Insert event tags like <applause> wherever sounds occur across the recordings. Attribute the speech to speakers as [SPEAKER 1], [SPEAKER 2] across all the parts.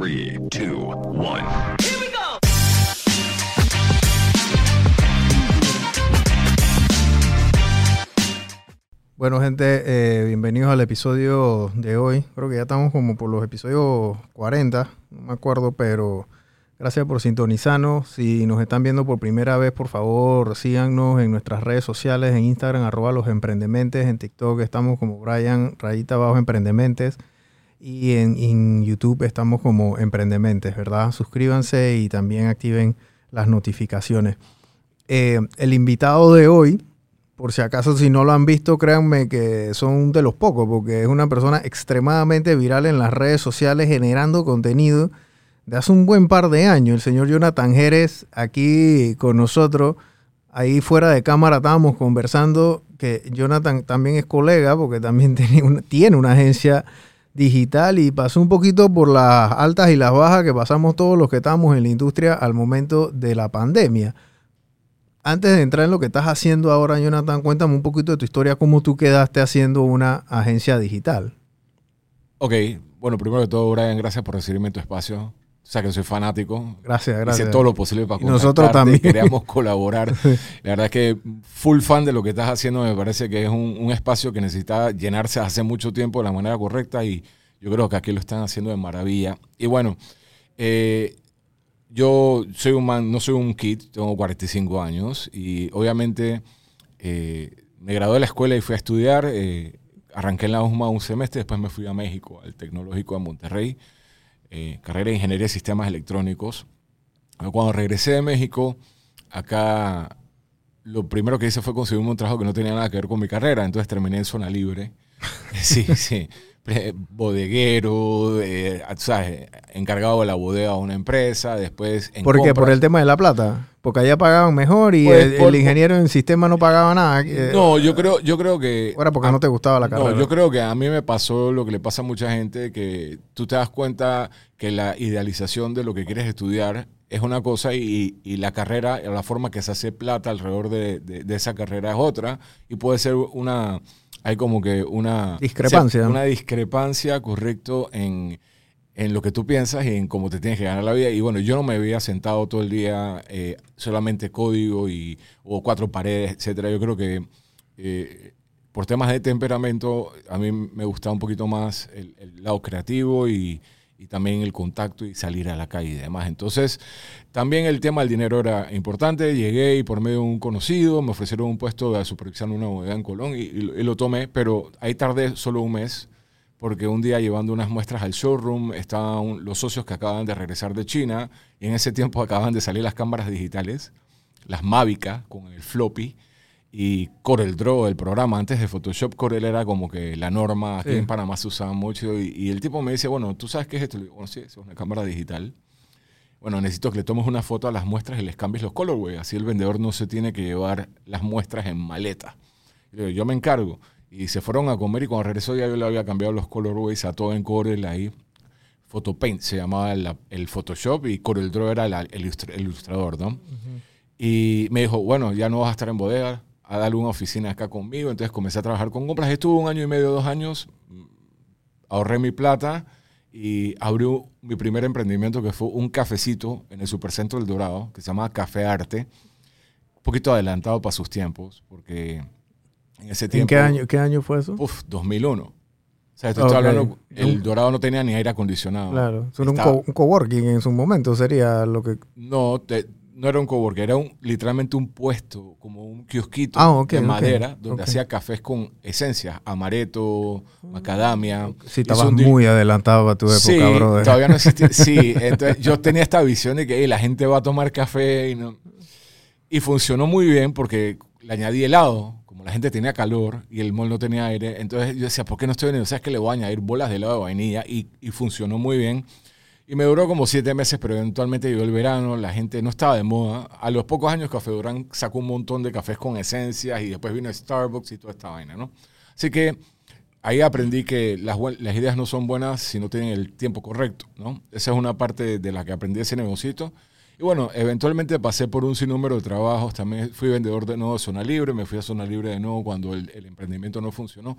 [SPEAKER 1] 3, 2, 1.
[SPEAKER 2] Bueno, gente, eh, bienvenidos al episodio de hoy. Creo que ya estamos como por los episodios 40, no me acuerdo, pero gracias por sintonizarnos. Si nos están viendo por primera vez, por favor, síganos en nuestras redes sociales, en Instagram, arroba los emprendementes, en TikTok estamos como Brian, rayita abajo, emprendementes. Y en, YouTube estamos como emprendementes, ¿verdad? Suscríbanse y también activen las notificaciones. Eh, el invitado de hoy, por si acaso si no lo han visto, créanme que son de los pocos, porque es una persona extremadamente viral en las redes sociales generando contenido de hace un buen par de años. El señor Jonathan Jerez aquí con nosotros. Ahí fuera de cámara estábamos conversando que Jonathan también es colega, porque también <laughs> tiene una agencia digital y pasó un poquito por las altas y las bajas que pasamos todos los que estamos en la industria al momento de la pandemia. Antes de entrar en lo que estás haciendo ahora, Jonathan, cuéntame un poquito de tu historia, cómo tú quedaste haciendo una agencia digital.
[SPEAKER 3] Ok, bueno, primero de todo, Brian, gracias por recibirme en tu espacio. O sea, que soy fanático.
[SPEAKER 2] Gracias, gracias.
[SPEAKER 3] Hice todo lo posible para
[SPEAKER 2] Y nosotros también.
[SPEAKER 3] Queríamos colaborar. <laughs> La verdad es que full fan de lo que estás haciendo. Me parece que es un, un espacio que necesita llenarse hace mucho tiempo de la manera correcta y yo creo que aquí lo están haciendo de maravilla. Y bueno, eh, yo soy un man, no soy un kid, tengo 45 años y obviamente eh, me gradué de la escuela y fui a estudiar. eh, arranqué en la USMA un semestre, después me fui a México, al Tecnológico de Monterrey, eh, carrera de Ingeniería de Sistemas Electrónicos. Cuando regresé de México, acá lo primero que hice fue conseguirme un trabajo que no tenía nada que ver con mi carrera, entonces terminé en zona libre. <laughs> sí, sí. Bodeguero, eh, ¿sabes? encargado de la bodega de una empresa, después en
[SPEAKER 2] ¿Por qué? ¿Por el tema de la plata? Porque allá pagaban mejor y
[SPEAKER 3] Pues,
[SPEAKER 2] el,
[SPEAKER 3] por-
[SPEAKER 2] el ingeniero en sistema no pagaba nada. eh,
[SPEAKER 3] No, yo creo, yo creo que...
[SPEAKER 2] Era porque no te gustaba la carrera.
[SPEAKER 3] No, yo creo que a mí me pasó lo que le pasa a mucha gente, que tú te das cuenta que la idealización de lo que quieres estudiar es una cosa y, y la carrera, la forma que se hace plata alrededor de, de- de esa carrera es otra y puede ser una, hay como que una
[SPEAKER 2] Discrepancia.
[SPEAKER 3] Una discrepancia, correcto, en, en lo que tú piensas y en cómo te tienes que ganar la vida. Y bueno, yo no me había sentado todo el día eh, solamente código y, o cuatro paredes, etcétera. Yo creo que eh, por temas de temperamento, a mí me gusta un poquito más el, lado creativo y, también el contacto y salir a la calle y demás. Entonces, también el tema del dinero era importante. Llegué y por medio de un conocido me ofrecieron un puesto de supervisar una bodega en Colón y lo tomé, pero ahí tardé solo un mes porque un día llevando unas muestras al showroom estaban los socios que acaban de regresar de China y en ese tiempo acaban de salir las cámaras digitales, las Mavica con el floppy y Corel Draw, el programa antes de Photoshop, Corel era como que la norma, aquí
[SPEAKER 2] Sí.
[SPEAKER 3] en Panamá se usaba mucho y, y el tipo me dice, bueno, ¿tú sabes qué es esto? Le digo, bueno, sí, es una cámara digital. Bueno, necesito que le tomes una foto a las muestras y les cambies los colorway, así el vendedor no se tiene que llevar las muestras en maleta. Yo me encargo. Y se fueron a comer y cuando regresó ya yo le había cambiado los colorways a todo en Corel ahí. Photopaint se llamaba el, el Photoshop y Corel Draw era la- el, el ilustrador, ¿no? Y me dijo, bueno, ya no vas a estar en bodega, a darle una oficina acá conmigo. Entonces comencé a trabajar con compras. Estuve un año y medio, dos años, mm, ahorré mi plata y abrí mi primer emprendimiento que fue un cafecito en el Supercentro del Dorado, que se llama Café Arte. Un poquito adelantado para sus tiempos, porque en ese
[SPEAKER 2] ¿En
[SPEAKER 3] tiempo...
[SPEAKER 2] qué año, qué año fue eso?
[SPEAKER 3] Uf, 2001. O sea, estoy hablando, el Dorado no tenía ni aire acondicionado.
[SPEAKER 2] Claro. Era un,
[SPEAKER 3] Estaba-
[SPEAKER 2] co- un coworking en su momento, sería lo que...
[SPEAKER 3] No, te- no era un coworker, era un, literalmente un puesto, como un kiosquito
[SPEAKER 2] Ah,
[SPEAKER 3] de madera, donde hacía cafés con esencias, amaretto, macadamia.
[SPEAKER 2] Sí, estabas muy adelantado para tu época,
[SPEAKER 3] Sí,
[SPEAKER 2] brother.
[SPEAKER 3] todavía no existía. <laughs> Sí, entonces yo tenía esta visión de que "Ey, la gente va a tomar café y no. Y funcionó muy bien porque le añadí helado, la gente tenía calor y el mall no tenía aire. Entonces yo decía, ¿por qué no estoy vendiendo? O sea, es que le voy a añadir bolas de helado de vainilla y, y funcionó muy bien. Y me duró como siete meses, pero eventualmente llegó el verano, la gente no estaba de moda. A los pocos años Café Durán sacó un montón de cafés con esencias y después vino Starbucks y toda esta vaina, ¿no? Así que ahí aprendí que las ideas no son buenas si no tienen el tiempo correcto, ¿no? Esa es una parte de la que aprendí ese negocito. Y bueno, eventualmente pasé por un sinnúmero de trabajos. También fui vendedor de nuevo de Zona Libre. Me fui a Zona Libre de nuevo cuando el, el emprendimiento no funcionó.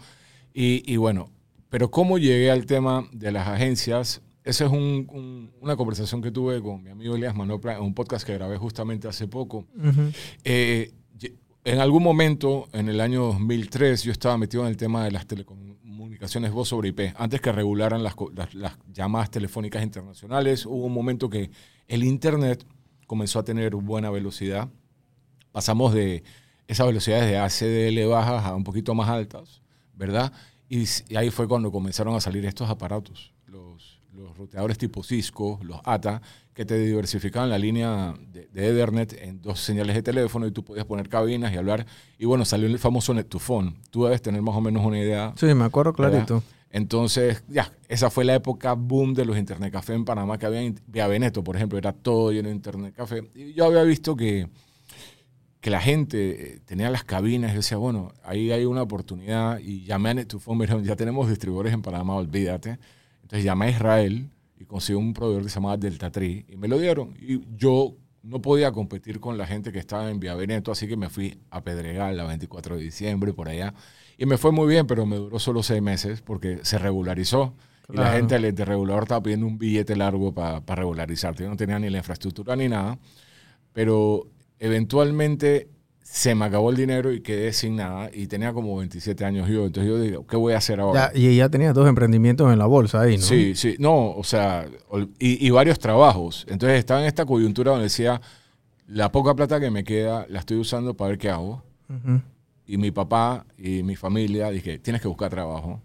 [SPEAKER 3] Y, y bueno, pero cómo llegué al tema de las agencias, esa es un- un- una conversación que tuve con mi amigo Elias Manopla en un podcast que grabé justamente hace poco.
[SPEAKER 2] Ujú.
[SPEAKER 3] Eh, ye- en algún momento, en el año 2003, yo estaba metido en el tema de las telecomunicaciones voz sobre IP. Antes que regularan las, las- las llamadas telefónicas internacionales, hubo un momento que el Internet comenzó a tener buena velocidad. Pasamos de esas velocidades de ACDL bajas a un poquito más altas, ¿verdad? Y, ahí fue cuando comenzaron a salir estos aparatos, los, los ruteadores tipo Cisco, los ATA, que te diversificaban la línea de, de Ethernet en dos señales de teléfono y tú podías poner cabinas y hablar. Y bueno, salió el famoso Net to Phone. Tú debes tener más o menos una idea.
[SPEAKER 2] Sí, me acuerdo clarito.
[SPEAKER 3] Entonces, ya, esa fue la época boom de los internet café en Panamá que había en Via Veneto, por ejemplo, era todo lleno de internet café. Y yo había visto que, que la gente eh, tenía las cabinas y yo decía, bueno, ahí hay una oportunidad y llamé a Net2Phone, me dijeron, <laughs> ya tenemos distribuidores en Panamá, olvídate. Entonces llamé a Israel y conseguí un proveedor que se llamaba Delta Tree y me lo dieron. Y yo no podía competir con la gente que estaba en Via Veneto, así que me fui a Pedregal la 24 de diciembre, por allá. Y me fue muy bien, pero me duró solo seis meses porque se regularizó. Y la
[SPEAKER 2] Claro.
[SPEAKER 3] gente del ente regulador estaba pidiendo un billete largo para regularizarte. Yo no tenía ni la infraestructura ni nada. Pero eventualmente se me acabó el dinero y quedé sin nada. Y tenía como 27 años yo. Entonces yo digo, ¿qué voy a hacer ahora?
[SPEAKER 2] Ya, y ya tenías dos emprendimientos en la bolsa ahí, ¿no?
[SPEAKER 3] Sí, sí. No, o sea, y, y varios trabajos. Entonces estaba en esta coyuntura donde decía, la poca plata que me queda la estoy usando para ver qué hago.
[SPEAKER 2] Ujú.
[SPEAKER 3] Y mi papá y mi familia dije, tienes que buscar trabajo.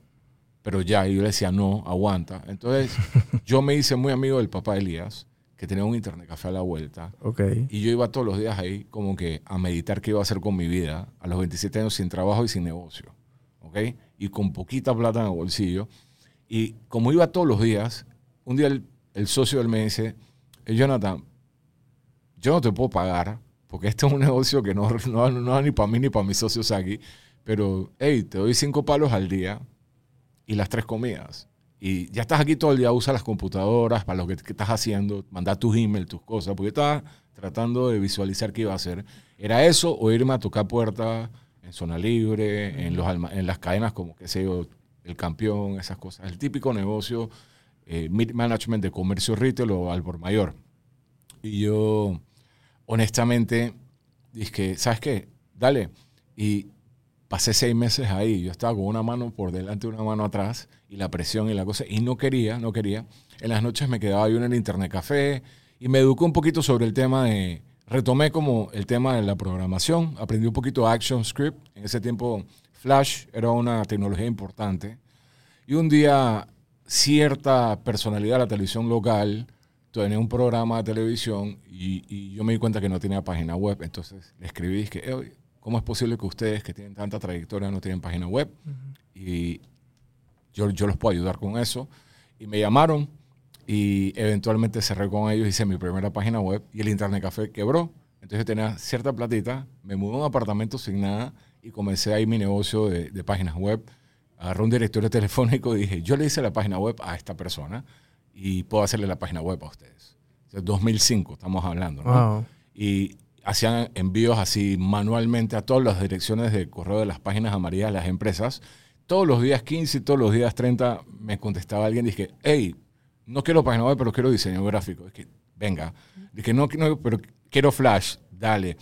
[SPEAKER 3] Pero ya, y yo le decía, no, aguanta. Entonces <laughs> yo me hice muy amigo del papá de Elías, que tenía un internet café a la vuelta.
[SPEAKER 2] Ok.
[SPEAKER 3] Y yo iba todos los días ahí como que a meditar qué iba a hacer con mi vida a los 27 años sin trabajo y sin negocio. ¿Ok? Y con poquita plata en el bolsillo. Y como iba todos los días, un día el, el socio del me dice, "Eh, Jonathan, yo no te puedo pagar porque este es un negocio que no, no, no da ni para mí ni para mis socios aquí. Pero, hey, te doy cinco palos al día y las tres comidas. Y ya estás aquí todo el día, usa las computadoras para lo que, estás haciendo, manda tus emails, tus cosas, porque estaba tratando de visualizar qué iba a hacer. ¿Era eso o irme a tocar puertas en zona libre, en, los en las cadenas como, qué sé yo, el campeón, esas cosas? El típico negocio, eh, management de comercio retail o al por mayor. Y yo, honestamente, dije, ¿sabes qué? Dale. Y pasé seis meses ahí. Yo estaba con una mano por delante y una mano atrás y la presión y la cosa. Y no quería, no quería. En las noches me quedaba yo en el internet café y me eduqué un poquito sobre el tema de... Retomé como el tema de la programación. Aprendí un poquito ActionScript. En ese tiempo Flash era una tecnología importante. Y un día cierta personalidad de la televisión local tenía un programa de televisión y, y yo me di cuenta que no tenía página web. Entonces le escribí, que, "Eh, ¿cómo es posible que ustedes que tienen tanta trayectoria no tienen página web? Y yo, yo los puedo ayudar con eso. Y me llamaron y eventualmente cerré con ellos, hice mi primera página web y el Internet Café quebró. Entonces yo tenía cierta platita, me mudé a un apartamento sin nada y comencé ahí mi negocio de, de páginas web. Agarré un directorio <laughs> telefónico y dije, yo le hice la página web a esta persona y puedo hacerle la página web a ustedes. O sea, 2005 estamos hablando, ¿no?
[SPEAKER 2] Wow.
[SPEAKER 3] y hacían envíos así manualmente a todas las direcciones de correo de las páginas amarillas de las empresas. Todos los días 15 y todos los días 30 me contestaba alguien dije, hey, no quiero página web, pero quiero diseño gráfico. Es que, venga. Dije, no, no, pero quiero Flash, dale.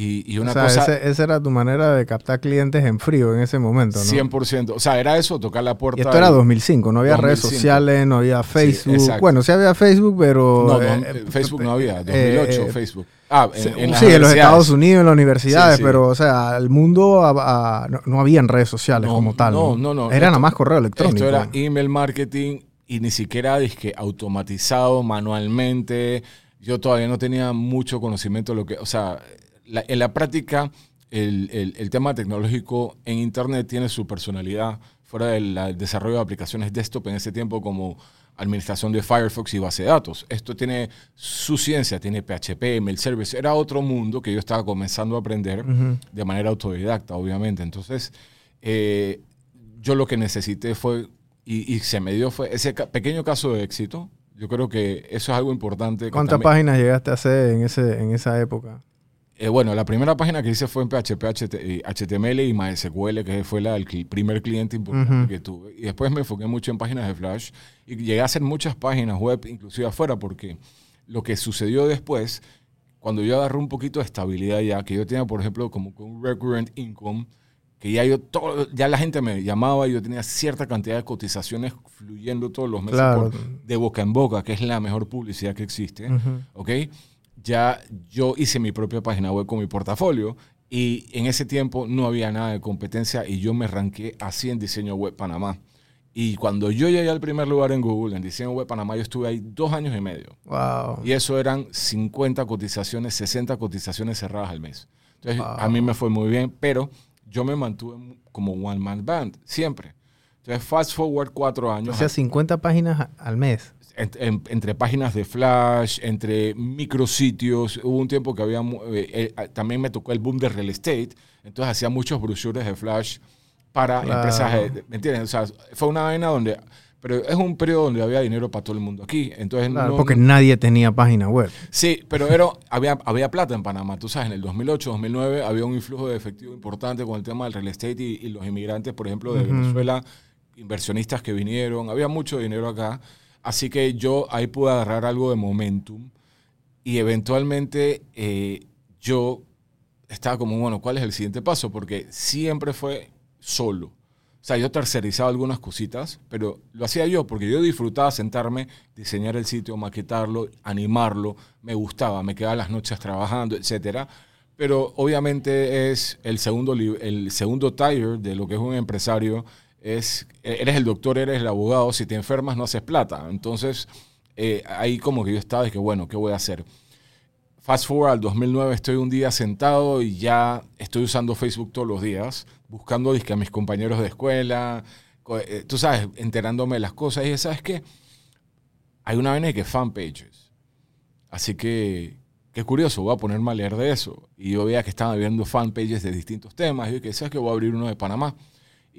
[SPEAKER 3] Y, y una
[SPEAKER 2] o sea,
[SPEAKER 3] cosa...
[SPEAKER 2] ese- esa era tu manera de captar clientes en frío en ese momento, ¿no?
[SPEAKER 3] 100%. O sea, era eso, tocar la puerta.
[SPEAKER 2] Y esto era
[SPEAKER 3] del-
[SPEAKER 2] 2005, no había redes
[SPEAKER 3] 2005.
[SPEAKER 2] sociales, no había Facebook.
[SPEAKER 3] exacto.
[SPEAKER 2] bueno, sí había Facebook, pero...
[SPEAKER 3] No, no,
[SPEAKER 2] eh,
[SPEAKER 3] Facebook no había.
[SPEAKER 2] eh,
[SPEAKER 3] 2008,
[SPEAKER 2] eh,
[SPEAKER 3] Facebook. Ah, en,
[SPEAKER 2] Sí,
[SPEAKER 3] en
[SPEAKER 2] sí, en los. Estados Unidos, en las universidades,
[SPEAKER 3] Sí, sí.
[SPEAKER 2] pero, o sea, el mundo a- a- no, no habían redes sociales
[SPEAKER 3] No,
[SPEAKER 2] como tal.
[SPEAKER 3] no,
[SPEAKER 2] No,
[SPEAKER 3] no, no.
[SPEAKER 2] Era nada
[SPEAKER 3] Esto-
[SPEAKER 2] más correo electrónico.
[SPEAKER 3] Esto era email marketing y ni siquiera dizque automatizado manualmente. Yo todavía no tenía mucho conocimiento de lo que, o sea, la- en la práctica el, el- el tema tecnológico en Internet tiene su personalidad fuera del desarrollo de aplicaciones desktop en ese tiempo como administración de Firefox y base de datos. Esto tiene su ciencia, tiene PHP, mail service. Era otro mundo que yo estaba comenzando a aprender de manera autodidacta, obviamente. Entonces, eh, yo lo que necesité fue, y, y se me dio, fue ese pequeño caso de éxito. Yo creo que eso es algo importante.
[SPEAKER 2] ¿Cuántas páginas llegaste a hacer en, ese, en esa época?
[SPEAKER 3] Eh, bueno, la primera página que hice fue en PHP, HTML y MySQL, que fue la, el primer cliente importante que tuve. Y después me enfoqué mucho en páginas de Flash y llegué a hacer muchas páginas web, inclusive afuera, porque lo que sucedió después, cuando yo agarré un poquito de estabilidad ya, que yo tenía, por ejemplo, como un recurrent income, que ya yo todo, ya la gente me llamaba y yo tenía cierta cantidad de cotizaciones fluyendo todos los meses de boca en boca, que es la mejor publicidad que existe, ¿ok? Ya yo hice mi propia página web con mi portafolio y en ese tiempo no había nada de competencia y yo me ranqué así en diseño web Panamá. Y cuando yo llegué al primer lugar en Google, en diseño web Panamá, yo estuve ahí dos años y medio.
[SPEAKER 2] Wow.
[SPEAKER 3] Y eso eran 50 cotizaciones, 60 cotizaciones cerradas al mes. Entonces, a mí me fue muy bien, pero yo me mantuve como one man band, siempre. Entonces, fast forward cuatro años.
[SPEAKER 2] O sea, 50 páginas al mes.
[SPEAKER 3] Entre páginas de Flash, entre micrositios. Hubo un tiempo que había. Eh, eh, también me tocó el boom de real estate. Entonces, hacía muchos brochures de Flash para empresas. ¿Me entiendes? O sea, fue una vaina donde pero es un periodo donde había dinero para todo el mundo aquí. Entonces,
[SPEAKER 2] porque nadie tenía página web.
[SPEAKER 3] Sí, pero era, había, había plata en Panamá. Tú sabes, en el 2008, 2009 había un influjo de efectivo importante con el tema del real estate y, los inmigrantes, por ejemplo, de Venezuela, inversionistas que vinieron. Había mucho dinero acá. Así que yo ahí pude agarrar algo de momentum y eventualmente eh, yo estaba como, bueno, ¿cuál es el siguiente paso? Porque siempre fue solo. O sea, yo tercerizaba algunas cositas, pero lo hacía yo porque yo disfrutaba sentarme, diseñar el sitio, maquetarlo, animarlo, me gustaba, me quedaba las noches trabajando, etc. Pero obviamente es el segundo, el segundo tier de lo que es un empresario, es, eres el doctor, eres el abogado, si te enfermas no haces plata. Entonces, eh, ahí como que yo estaba, de que bueno, ¿qué voy a hacer? Fast forward al 2009, estoy un día sentado y ya estoy usando Facebook todos los días, buscando a mis compañeros de escuela, eh, tú sabes, enterándome de las cosas. Y ¿sabes qué? Hay una vaina que fanpages. Así que, qué curioso, voy a ponerme a leer de eso. Y yo veía que estaban viendo fanpages de distintos temas. Y yo dije, ¿sabes qué? Voy a abrir uno de Panamá.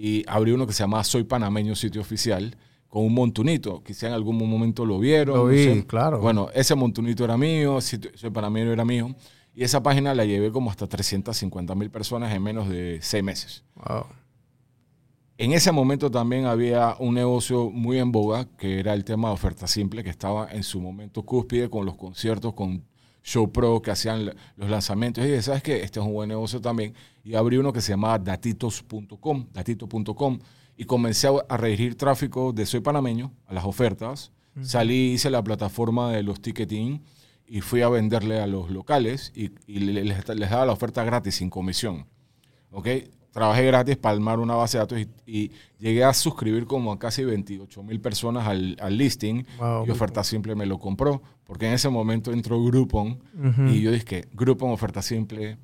[SPEAKER 3] Y abrí uno que se llama Soy Panameño Sitio Oficial con un montunito. Quizá en algún momento lo vieron.
[SPEAKER 2] Lo vi, claro.
[SPEAKER 3] Bueno, ese montunito era mío, para mí era mío. Y esa página la llevé como hasta 350 mil personas en menos de seis meses.
[SPEAKER 2] Wow.
[SPEAKER 3] En ese momento también había un negocio muy en boga, que era el tema de oferta simple, que estaba en su momento cúspide con los conciertos, con Show Pro, que hacían los lanzamientos. Y dije, ¿sabes qué? Este es un buen negocio también. Y abrí uno que se llamaba datitos.com, datito.com y comencé a, redirigir tráfico de Soy Panameño a las ofertas. Salí, hice la plataforma de los ticketing y fui a venderle a los locales y, les, daba la oferta gratis, sin comisión. ¿Ok? Trabajé gratis para armar una base de datos y, llegué a suscribir como a casi 28 mil personas al, listing y Oferta Simple me lo compró porque en ese momento entró Groupon y yo dije, Groupon, Oferta Simple,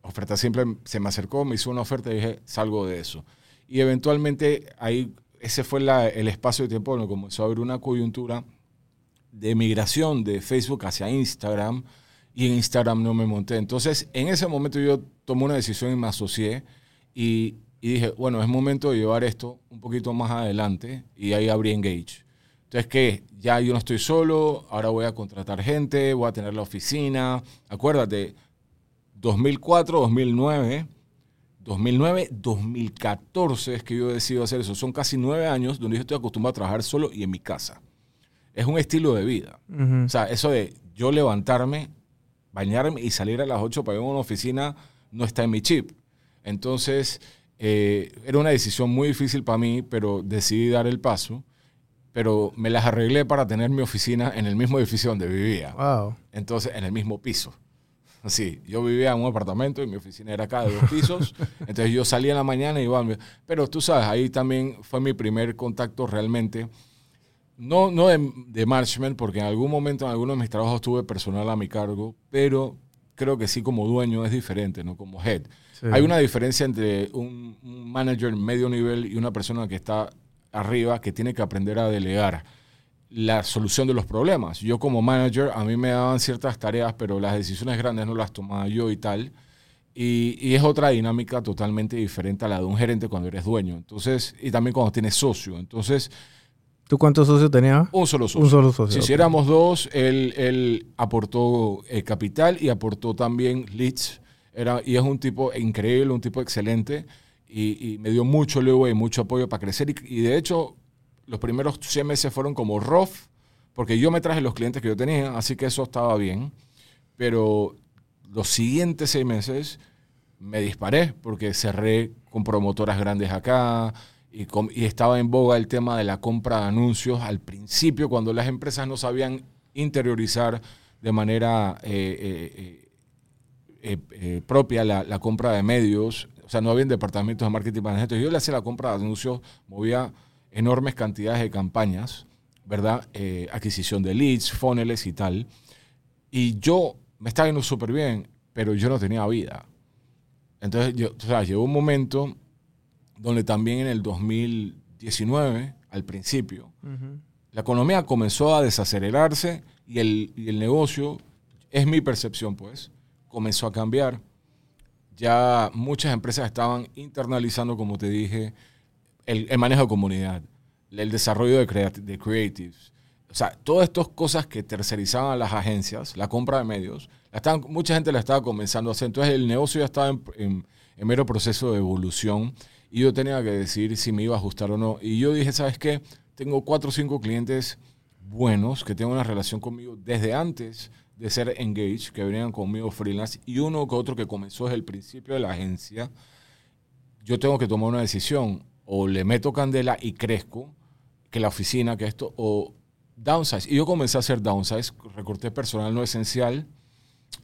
[SPEAKER 3] Oferta Simple se me acercó, me hizo una oferta y dije, salgo de eso. Y eventualmente ahí, ese fue el espacio de tiempo donde comenzó a haber una coyuntura de migración de Facebook hacia Instagram y en Instagram no me monté. Entonces, en ese momento yo tomé una decisión y me asocié y, dije, bueno, es momento de llevar esto un poquito más adelante y ahí abrí Engage. Entonces, ¿qué? Ya yo no estoy solo, ahora voy a contratar gente, voy a tener la oficina. Acuérdate, 2004, 2009 2009, 2014 es que yo decido hacer eso. Son casi nueve años donde yo estoy acostumbrado a trabajar solo y en mi casa. Es un estilo de vida. O sea, eso de yo levantarme, bañarme y salir a las 8 para ir a una oficina no está en mi chip. Entonces, eh, era una decisión muy difícil para mí, pero decidí dar el paso. Pero me las arreglé para tener mi oficina en el mismo edificio donde vivía.
[SPEAKER 2] Wow.
[SPEAKER 3] Entonces, en el mismo piso. Sí, yo vivía en un apartamento y mi oficina era acá de dos pisos. <laughs> entonces yo salía en la mañana y iba. Pero tú sabes, ahí también fue mi primer contacto realmente. No, no de, de management, porque en algún momento en algunos de mis trabajos tuve personal a mi cargo, pero creo que sí como dueño es diferente, ¿no? Como head. Hay una diferencia entre un, un manager medio nivel y una persona que está arriba que tiene que aprender a delegar la solución de los problemas. Yo como manager, a mí me daban ciertas tareas, pero las decisiones grandes no las tomaba yo y tal. Y, es otra dinámica totalmente diferente a la de un gerente cuando eres dueño. Entonces, y también cuando tienes socio. Entonces,
[SPEAKER 2] ¿Tú cuántos socios tenías?
[SPEAKER 3] Un solo socio.
[SPEAKER 2] Un solo socio.
[SPEAKER 3] Si
[SPEAKER 2] ok.
[SPEAKER 3] hiciéramos dos, él, él aportó eh, capital y aportó también leads. Era, y es un tipo increíble, un tipo excelente. Y, y me dio mucho luego y mucho apoyo para crecer. Y, y de hecho, los primeros 100 meses fueron como rough, porque yo me traje los clientes que yo tenía, así que eso estaba bien. Pero los siguientes seis meses me disparé porque cerré con promotoras grandes acá y, y estaba en boga el tema de la compra de anuncios al principio cuando las empresas no sabían interiorizar de manera eh, eh, eh, eh, propia la, la compra de medios. O sea, no había departamentos de marketing para esto. Yo le hacía la compra de anuncios, movía enormes cantidades de campañas, ¿verdad? Eh, adquisición de leads, funnels y tal. Y yo me estaba yendo súper bien, pero yo no tenía vida. Entonces, yo, o sea, llegó un momento donde también en el 2019, al principio, la economía comenzó a desacelerarse y el, y el negocio, es mi percepción pues, comenzó a cambiar. Ya muchas empresas estaban internalizando, como te dije, el, el manejo de comunidad, el desarrollo de, creati- de creatives. O sea, todas estas cosas que tercerizaban a las agencias, la compra de medios, la estaban- mucha gente la estaba comenzando a hacer. Entonces el negocio ya estaba en, en- en mero proceso de evolución y yo tenía que decir si me iba a ajustar o no. Y yo dije, ¿sabes qué? Tengo cuatro o cinco clientes buenos que tienen una relación conmigo desde antes de ser engaged, que venían conmigo freelance, y uno que otro que comenzó desde el principio de la agencia. Yo tengo que tomar una decisión. O le meto candela y crezco, que la oficina, que esto, o downsize. Y yo comencé a hacer downsize, recorté personal no esencial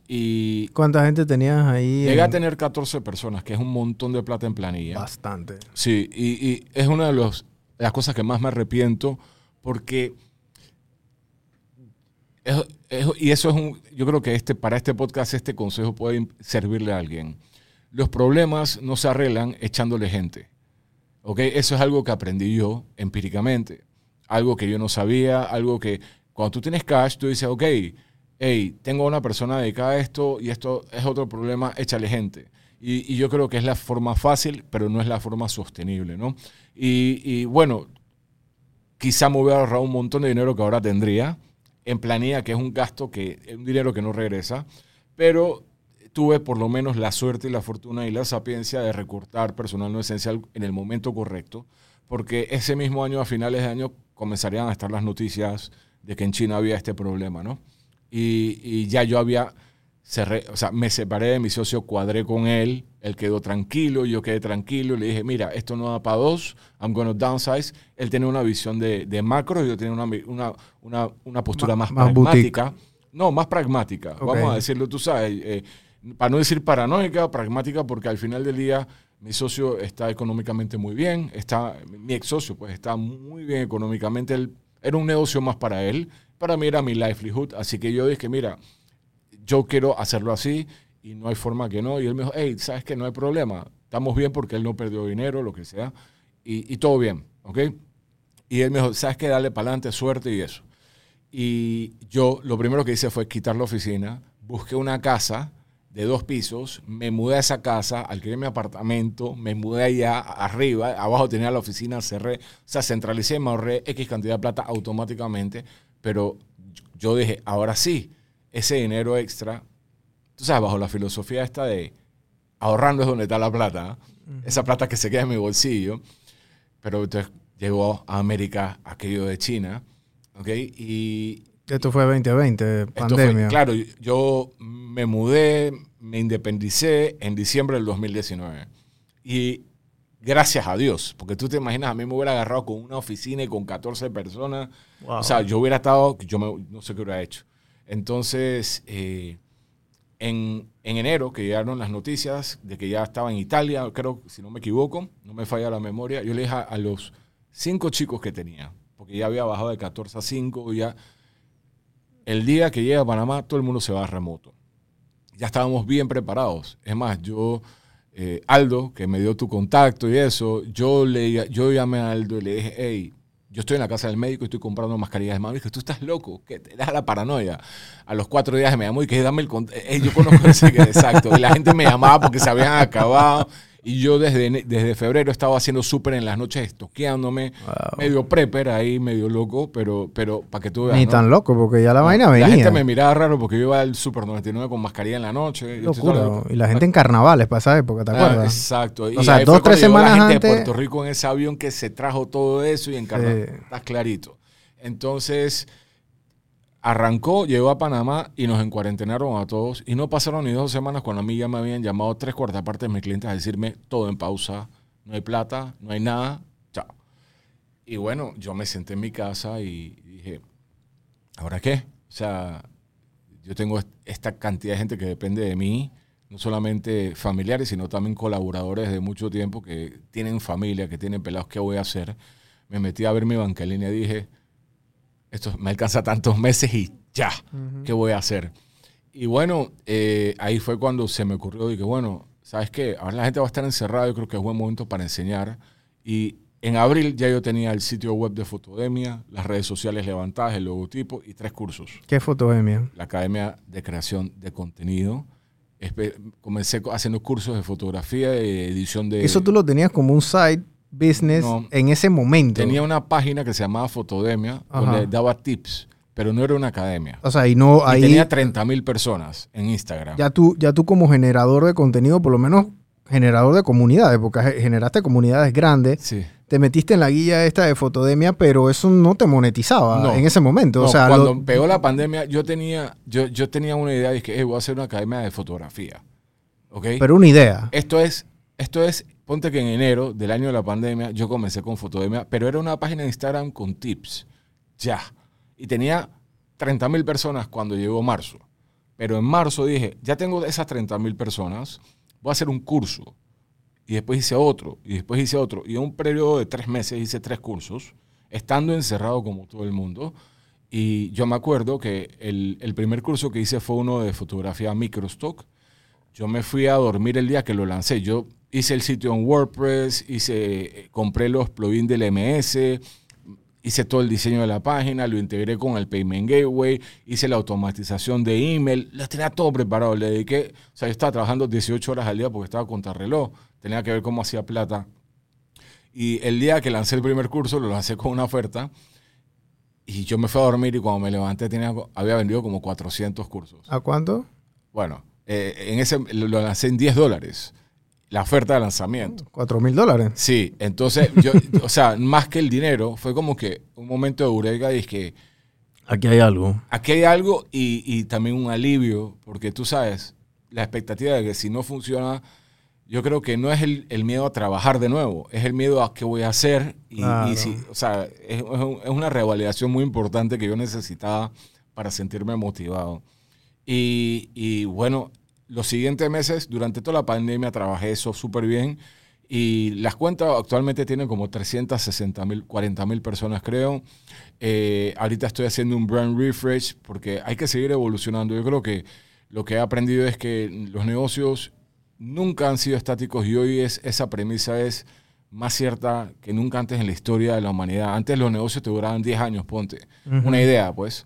[SPEAKER 3] y
[SPEAKER 2] ¿Cuánta gente tenías ahí?
[SPEAKER 3] llegué a
[SPEAKER 2] en-
[SPEAKER 3] tener 14 personas, que es un montón de plata en planilla.
[SPEAKER 2] Bastante.
[SPEAKER 3] Sí, y, y es una de, los- las cosas que más me arrepiento porque... es- es- y eso es un... Yo creo que este, para este podcast este consejo puede servirle a alguien. Los problemas no se arreglan echándole gente. ¿Ok? Eso es algo que aprendí yo empíricamente. Algo que yo no sabía, algo que cuando tú tienes cash, tú dices, ok, hey, tengo una persona dedicada a esto y esto es otro problema, échale gente. Y, y yo creo que es la forma fácil, pero no es la forma sostenible, ¿no? Y, y bueno, quizá me hubiera ahorrado un montón de dinero que ahora tendría en planilla, que es un gasto que es un dinero que no regresa, pero tuve por lo menos la suerte y la fortuna y la sapiencia de recortar personal no esencial en el momento correcto, porque ese mismo año, a finales de año, comenzarían a estar las noticias de que en China había este problema, ¿no? Y, y ya yo había, cerré, o sea, me separé de mi socio, cuadré con él, él quedó tranquilo, yo quedé tranquilo, le dije, mira, esto no da para dos, I'm going to downsize. Él tenía una visión de, de macro yo tenía una, una, una, una postura
[SPEAKER 2] Ma-
[SPEAKER 3] más,
[SPEAKER 2] más
[SPEAKER 3] pragmática. No, más pragmática,
[SPEAKER 2] Ok.
[SPEAKER 3] vamos a decirlo, tú sabes, eh, para no decir paranoica, pragmática, porque al final del día mi socio está económicamente muy bien, está, mi ex socio pues está muy bien económicamente, él, era un negocio más para él, para mí era mi livelihood, así que yo dije, mira, yo quiero hacerlo así y no hay forma que no. Y él me dijo, hey, ¿sabes que No hay problema. Estamos bien porque él no perdió dinero, lo que sea. Y, y todo bien, ¿ok? Y él me dijo, ¿sabes qué? Dale para adelante, suerte y eso. Y yo lo primero que hice fue quitar la oficina, busqué una casa de dos pisos, me mudé a esa casa, alquilé mi apartamento, me mudé allá arriba, abajo tenía la oficina, cerré, o sea, centralicé, me ahorré X cantidad de plata automáticamente, pero yo dije, ahora sí, ese dinero extra, tú sabes, bajo la filosofía esta de ahorrando es donde está la plata, ¿eh? esa plata que se queda en mi bolsillo, pero entonces llegó a América aquello de China, ¿ok? Y
[SPEAKER 2] Esto fue 2020,
[SPEAKER 3] esto
[SPEAKER 2] pandemia.
[SPEAKER 3] fue, claro, yo me mudé, me independicé en diciembre del 2019. Y gracias a Dios, porque tú te imaginas, a mí me hubiera agarrado con una oficina y con 14 personas.
[SPEAKER 2] Wow.
[SPEAKER 3] O sea, yo hubiera estado, yo me- no sé qué hubiera hecho. Entonces, eh, en, en enero, que llegaron las noticias de que ya estaba en Italia, creo, si no me equivoco, no me falla la memoria, yo le dije a, a los cinco chicos que tenía, porque ya había bajado de 14 a 5, ya el día que llega a Panamá, todo el mundo se va a remoto. Ya estábamos bien preparados. Es más, yo, eh, Aldo, que me dio tu contacto y eso, yo, le, yo llamé a Aldo y le dije, hey, yo estoy en la casa del médico y estoy comprando mascarillas de mano. Y dije, tú estás loco, que te da la paranoia. A los cuatro días me llamó y que dame el contacto. yo conozco ese que exacto. Y la gente me llamaba porque se habían acabado. Y yo desde, desde febrero estaba haciendo súper en las noches, estoqueándome, medio prepper ahí, medio loco, pero, pero para que tú veas.
[SPEAKER 2] Ni
[SPEAKER 3] ¿no?
[SPEAKER 2] tan loco, porque ya la vaina
[SPEAKER 3] La
[SPEAKER 2] venía.
[SPEAKER 3] gente me miraba raro porque yo iba al Super 99 con mascarilla en la noche.
[SPEAKER 2] Locura. Y la gente en carnavales para esa época, ¿te
[SPEAKER 3] Ah,
[SPEAKER 2] acuerdas?
[SPEAKER 3] exacto. Y
[SPEAKER 2] O sea, dos, tres
[SPEAKER 3] llegó la
[SPEAKER 2] semanas
[SPEAKER 3] gente
[SPEAKER 2] antes-
[SPEAKER 3] de Puerto Rico en ese avión que se trajo todo eso y en carnaval.
[SPEAKER 2] Sí.
[SPEAKER 3] Está clarito. Entonces, arrancó, llegó a Panamá y nos encuarentenaron a todos. Y no pasaron ni dos semanas cuando a mí ya me habían llamado tres cuartas partes de mis clientes a decirme todo en pausa. No hay plata, no hay nada. Chao. Y bueno, yo me senté en mi casa y dije, ¿ahora qué? O sea, yo tengo est- esta cantidad de gente que depende de mí, no solamente familiares, sino también colaboradores de mucho tiempo que tienen familia, que tienen pelados, ¿qué voy a hacer? Me metí a ver mi banca en línea y dije, esto me alcanza tantos meses y ya, ¿qué voy a hacer? Y bueno, eh, ahí fue cuando se me ocurrió, dije, bueno, ¿sabes qué? Ahora la gente va a estar encerrada, yo creo que es buen momento para enseñar. Y en abril ya yo tenía el sitio web de Fotodemia, las redes sociales levantadas, el logotipo y tres cursos
[SPEAKER 2] ¿Qué fotogenia?
[SPEAKER 3] la Academia de Creación de Contenido. Espe- Comencé co- haciendo cursos de fotografía y edición de...
[SPEAKER 2] Eso tú lo tenías como un side business
[SPEAKER 3] No.
[SPEAKER 2] en ese momento.
[SPEAKER 3] Tenía una página que se llamaba Fotodemia,
[SPEAKER 2] Ajá.
[SPEAKER 3] donde daba tips, pero no era una academia.
[SPEAKER 2] O sea, y no
[SPEAKER 3] Y
[SPEAKER 2] ahí
[SPEAKER 3] tenía 30 mil personas en Instagram.
[SPEAKER 2] ya tú ya tú como generador de contenido, por lo menos generador de comunidades, porque ge- generaste comunidades grandes,
[SPEAKER 3] Sí.
[SPEAKER 2] te metiste en la guía esta de fotodemia, pero eso no te monetizaba
[SPEAKER 3] No.
[SPEAKER 2] en ese momento.
[SPEAKER 3] No,
[SPEAKER 2] o sea,
[SPEAKER 3] cuando
[SPEAKER 2] lo-
[SPEAKER 3] pegó la pandemia, yo tenía, yo, yo tenía una idea de que "Hey, voy a hacer una academia de fotografía. ¿Ok?
[SPEAKER 2] pero una idea.
[SPEAKER 3] Esto es, esto es, ponte que en enero del año de la pandemia yo comencé con Fotodemia, pero era una página de Instagram con tips. Ya. Y tenía 30 mil personas cuando llegó marzo. Pero en marzo dije, ya tengo esas 30 mil personas, voy a hacer un curso. Y después hice otro, y después hice otro. Y en un periodo de tres meses hice tres cursos, estando encerrado como todo el mundo. Y yo me acuerdo que el, el primer curso que hice fue uno de fotografía microstock. Yo me fui a dormir el día que lo lancé. Yo hice el sitio en WordPress, hice, compré los plugins del MS, hice todo el diseño de la página, lo integré con el Payment Gateway, hice la automatización de email, lo tenía todo preparado. Le dediqué, o sea, yo estaba trabajando 18 horas al día porque estaba contrarreloj, tenía que ver cómo hacía plata. Y el día que lancé el primer curso, lo lancé con una oferta. Y yo me fui a dormir y cuando me levanté tenía, había vendido como 400 cursos.
[SPEAKER 2] ¿A cuánto?
[SPEAKER 3] Bueno, eh, en ese lo lo lancé en 10 dólares. La oferta de lanzamiento.
[SPEAKER 2] Cuatro mil dólares.
[SPEAKER 3] Sí, entonces, yo, <laughs> o sea, más que el dinero, fue como que un momento de eureka y es que
[SPEAKER 2] Aquí hay algo.
[SPEAKER 3] aquí hay algo y, y también un alivio, porque tú sabes, la expectativa de que si no funciona, yo creo que no es el, el miedo a trabajar de nuevo, es el miedo a qué voy a hacer. Y, y
[SPEAKER 2] Claro.
[SPEAKER 3] si, o sea, es, es un- es una revalidación muy importante que yo necesitaba para sentirme motivado. Y, y bueno, los siguientes meses, durante toda la pandemia, trabajé eso súper bien. Y las cuentas actualmente tienen como 360 mil, 40 mil personas, creo. Eh, ahorita estoy haciendo un brand refresh porque hay que seguir evolucionando. Yo creo que lo que he aprendido es que los negocios nunca han sido estáticos y hoy es, esa premisa es más cierta que nunca antes en la historia de la humanidad. Antes los negocios te duraban 10 años, ponte. Una idea, pues.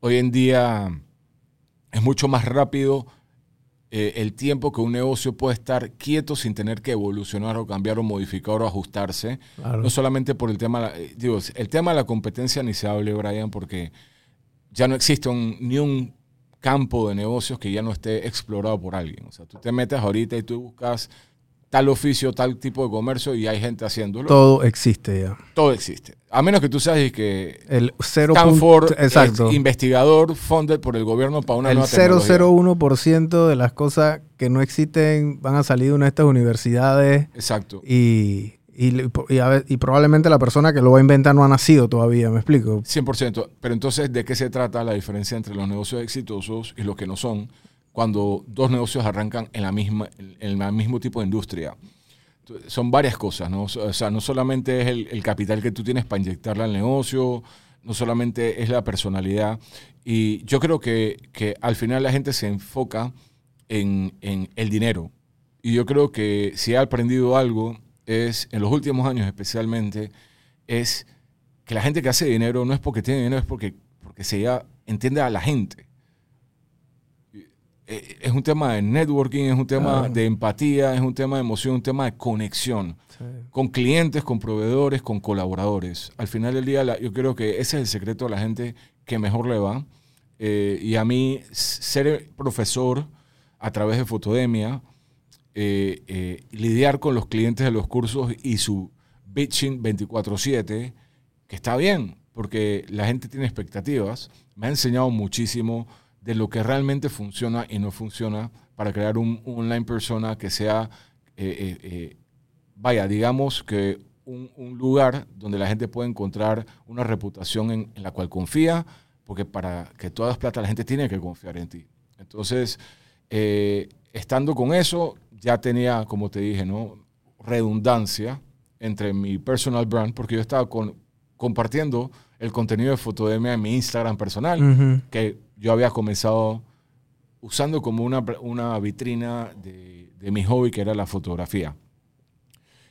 [SPEAKER 3] Hoy en día es mucho más rápido eh, el tiempo que un negocio puede estar quieto sin tener que evolucionar o cambiar o modificar o ajustarse.
[SPEAKER 2] Claro.
[SPEAKER 3] No solamente por el tema, eh, digo, el tema de la competencia ni se hable, Brian, porque ya no existe un- ni un campo de negocios que ya no esté explorado por alguien. O sea, tú te metes ahorita y tú buscas tal oficio, tal tipo de comercio y hay gente haciéndolo.
[SPEAKER 2] Todo existe ya.
[SPEAKER 3] Todo existe. A menos que tú sabes que
[SPEAKER 2] El 0.
[SPEAKER 3] Stanford
[SPEAKER 2] exacto.
[SPEAKER 3] es investigador funded por el gobierno para una
[SPEAKER 2] El
[SPEAKER 3] nueva tecnología.
[SPEAKER 2] 001% de las cosas que no existen van a salir de una de estas universidades
[SPEAKER 3] Exacto.
[SPEAKER 2] y, y, y a ver- y probablemente la persona que lo va a inventar no ha nacido todavía, ¿me explico?
[SPEAKER 3] 100%. Pero entonces, ¿de qué se trata la diferencia entre los negocios exitosos y los que no son cuando dos negocios arrancan en, la misma, en el mismo tipo de industria? Son varias cosas, ¿no? O sea, no solamente es el, el capital que tú tienes para inyectarle al negocio, no solamente es la personalidad. Y yo creo que, que al final la gente se enfoca en, en el dinero. Y yo creo que si he aprendido algo es, en los últimos años especialmente, es que la gente que hace dinero no es porque tiene dinero, es porque, porque se ya entiende a la gente. Eh, es un tema de networking, es un tema de empatía, es un tema de emoción, un tema de conexión con clientes, con proveedores, con colaboradores. Al final del día, yo creo que ese es el secreto de la gente que mejor le va. Eh, y a mí, ser profesor a través de Fotodemia, eh, eh, lidiar con los clientes de los cursos y su bitching 24/7, que está bien, porque la gente tiene expectativas, me ha enseñado muchísimo de lo que realmente funciona y no funciona para crear un, online persona que sea, vaya, digamos que un, lugar donde la gente puede encontrar una reputación en, en la cual confía, porque para que tú hagas plata la gente tiene que confiar en ti. Entonces, eh, estando con eso, ya tenía, como te dije, ¿no? redundancia entre mi personal brand, porque yo estaba con, compartiendo el contenido de Fotodemia en mi Instagram personal, que yo había comenzado usando como una, una vitrina de, de mi hobby, que era la fotografía.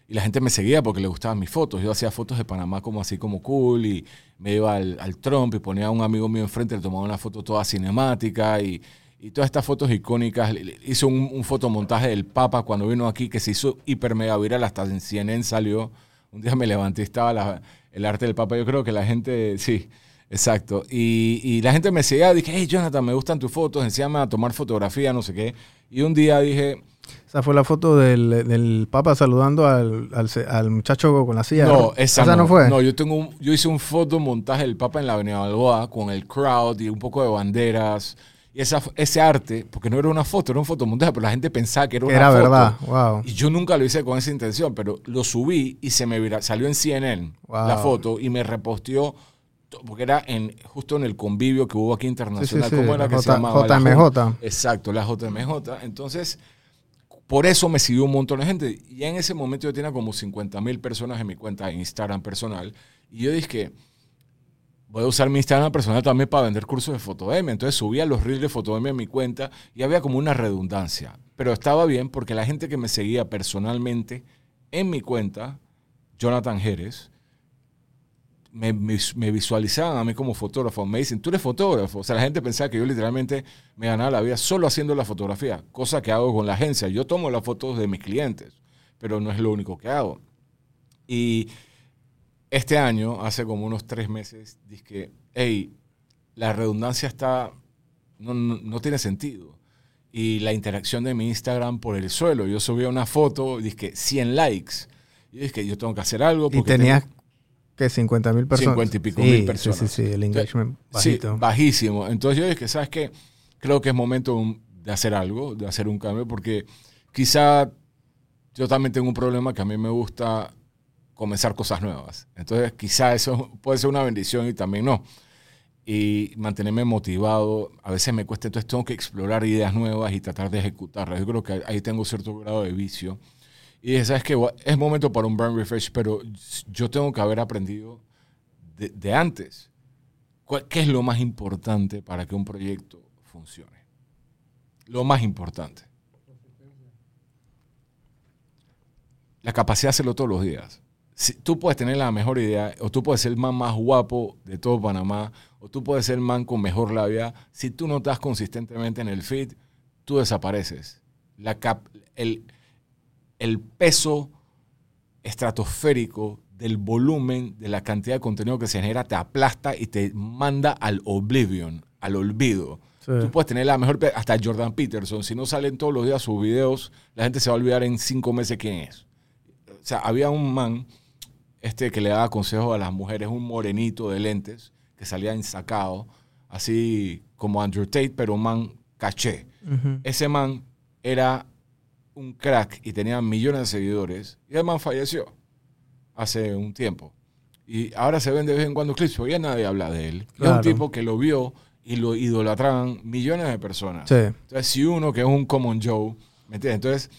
[SPEAKER 3] Y la gente me seguía porque le gustaban mis fotos. Yo hacía fotos de Panamá como así como cool y me iba al, Trump y ponía a un amigo mío enfrente, le tomaba una foto toda cinemática y, y todas estas fotos icónicas. Hizo un, fotomontaje del Papa cuando vino aquí que se hizo hiper mega viral, hasta en CNN salió. Un día me levanté y estaba el arte del Papa. Yo creo que la gente, sí, exacto. Y, y la gente me seguía, dije, hey Jonathan, me gustan tus fotos, enséñame a tomar fotografía, no sé qué. Y un día dije,
[SPEAKER 2] esa fue la foto del, del Papa saludando al, al, muchacho con la silla.
[SPEAKER 3] No, esa, no, fue. No, yo, tengo yo hice un fotomontaje del Papa en la Avenida Balboa con el crowd y un poco de banderas. Y esa, ese arte, porque no era una foto, era un fotomontaje, pero la gente pensaba que era una
[SPEAKER 2] era
[SPEAKER 3] foto.
[SPEAKER 2] Verdad, wow.
[SPEAKER 3] Y yo nunca lo hice con esa intención, pero lo subí y se me salió en CNN la foto y me reposteó porque era en, justo en el convivio que hubo aquí internacional, ¿cómo era que se llamaba?
[SPEAKER 2] JMJ.
[SPEAKER 3] exacto, la JMJ. Entonces, por eso me siguió un montón de gente. Y en ese momento yo tenía como 50 mil personas en mi cuenta de Instagram personal. Y yo dije que voy a usar mi Instagram personal también para vender cursos de Fotodemia. Entonces subía los reels de Fotodemia en mi cuenta y había como una redundancia. Pero estaba bien porque la gente que me seguía personalmente en mi cuenta, Jonathan Jerez, me, visualizaban a mí como fotógrafo. Me dicen, tú eres fotógrafo. O sea, la gente pensaba que yo literalmente me ganaba la vida solo haciendo la fotografía, cosa que hago con la agencia. Yo tomo las fotos de mis clientes, pero no es lo único que hago. Y este año, hace como unos tres meses, dije, hey, la redundancia está, no, no, tiene sentido. Y la interacción de mi Instagram por el suelo. Yo subía una foto, dije 100 likes. Y dije, yo tengo que hacer algo.
[SPEAKER 2] y tenías que 50 mil personas.
[SPEAKER 3] 50 y pico mil personas.
[SPEAKER 2] Sí, sí, sí, el engagement bajito.
[SPEAKER 3] Sí, bajísimo. Entonces yo dije, ¿sabes qué? Creo que es momento de hacer algo, de hacer un cambio, porque quizá yo también tengo un problema que a mí me gusta comenzar cosas nuevas. Entonces quizá eso puede ser una bendición y también no. Y mantenerme motivado, a veces me cuesta, entonces tengo que explorar ideas nuevas y tratar de ejecutarlas. Yo creo que ahí tengo cierto grado de vicio y dije, ¿sabes qué? Es momento para un brand refresh, pero yo tengo que haber aprendido de, antes. ¿Qué es lo más importante para que un proyecto funcione? Lo más importante. La capacidad de hacerlo todos los días. Si, tú puedes tener la mejor idea, o tú puedes ser el man más guapo de todo Panamá, o tú puedes ser el man con mejor labia. Si tú no estás consistentemente en el feed, tú desapareces. La cap, el, el peso estratosférico del volumen, de la cantidad de contenido que se genera, te aplasta y te manda al oblivion, al olvido. Tú puedes tener la mejor, hasta Jordan Peterson, si no salen todos los días sus videos, la gente se va a olvidar en cinco meses quién es. O sea, había un man este que le daba consejos a las mujeres, un morenito de lentes, que salía ensacado, así como Andrew Tate, pero un man caché. Ese man era un crack y tenía millones de seguidores. Y además falleció hace un tiempo. Y ahora se ven de vez en cuando clips, pero ya nadie habla de él. Es un tipo que lo vio y lo idolatraban millones de personas. Entonces, si uno que es un common Joe, ¿me entiendes? Entonces,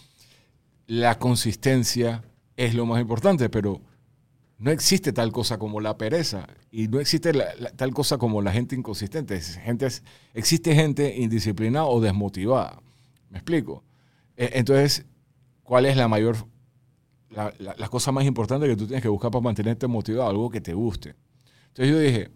[SPEAKER 3] la consistencia es lo más importante, pero no existe tal cosa como la pereza y no existe tal cosa como la gente inconsistente. Gente, existe gente indisciplinada o desmotivada. ¿Me explico? E, entonces, ¿cuál es la mayor, la, cosa más importante que tú tienes que buscar para mantenerte motivado? Algo que te guste. Entonces yo dije,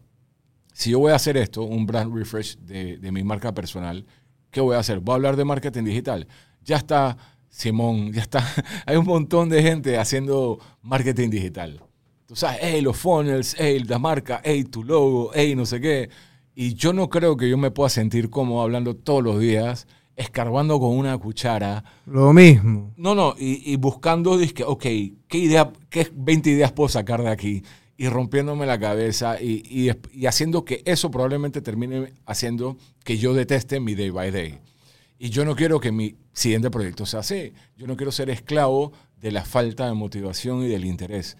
[SPEAKER 3] si yo voy a hacer esto, un brand refresh de, mi marca personal, ¿qué voy a hacer? ¿Voy a hablar de marketing digital? Ya está Simón, ya está. <laughs> Hay un montón de gente haciendo marketing digital. Tú sabes, hey, los funnels, hey, la marca, hey, tu logo, hey, no sé qué. Y yo no creo que yo me pueda sentir cómodo hablando todos los días, escarbando con una cuchara.
[SPEAKER 2] Lo mismo.
[SPEAKER 3] No, no, y, y buscando, dizque, ok, ¿qué idea, qué 20 ideas puedo sacar de aquí? Y rompiéndome la cabeza y, y, y haciendo que eso probablemente termine haciendo que yo deteste mi day by day. Y yo no quiero que mi siguiente proyecto sea así. Yo no quiero ser esclavo de la falta de motivación y del interés.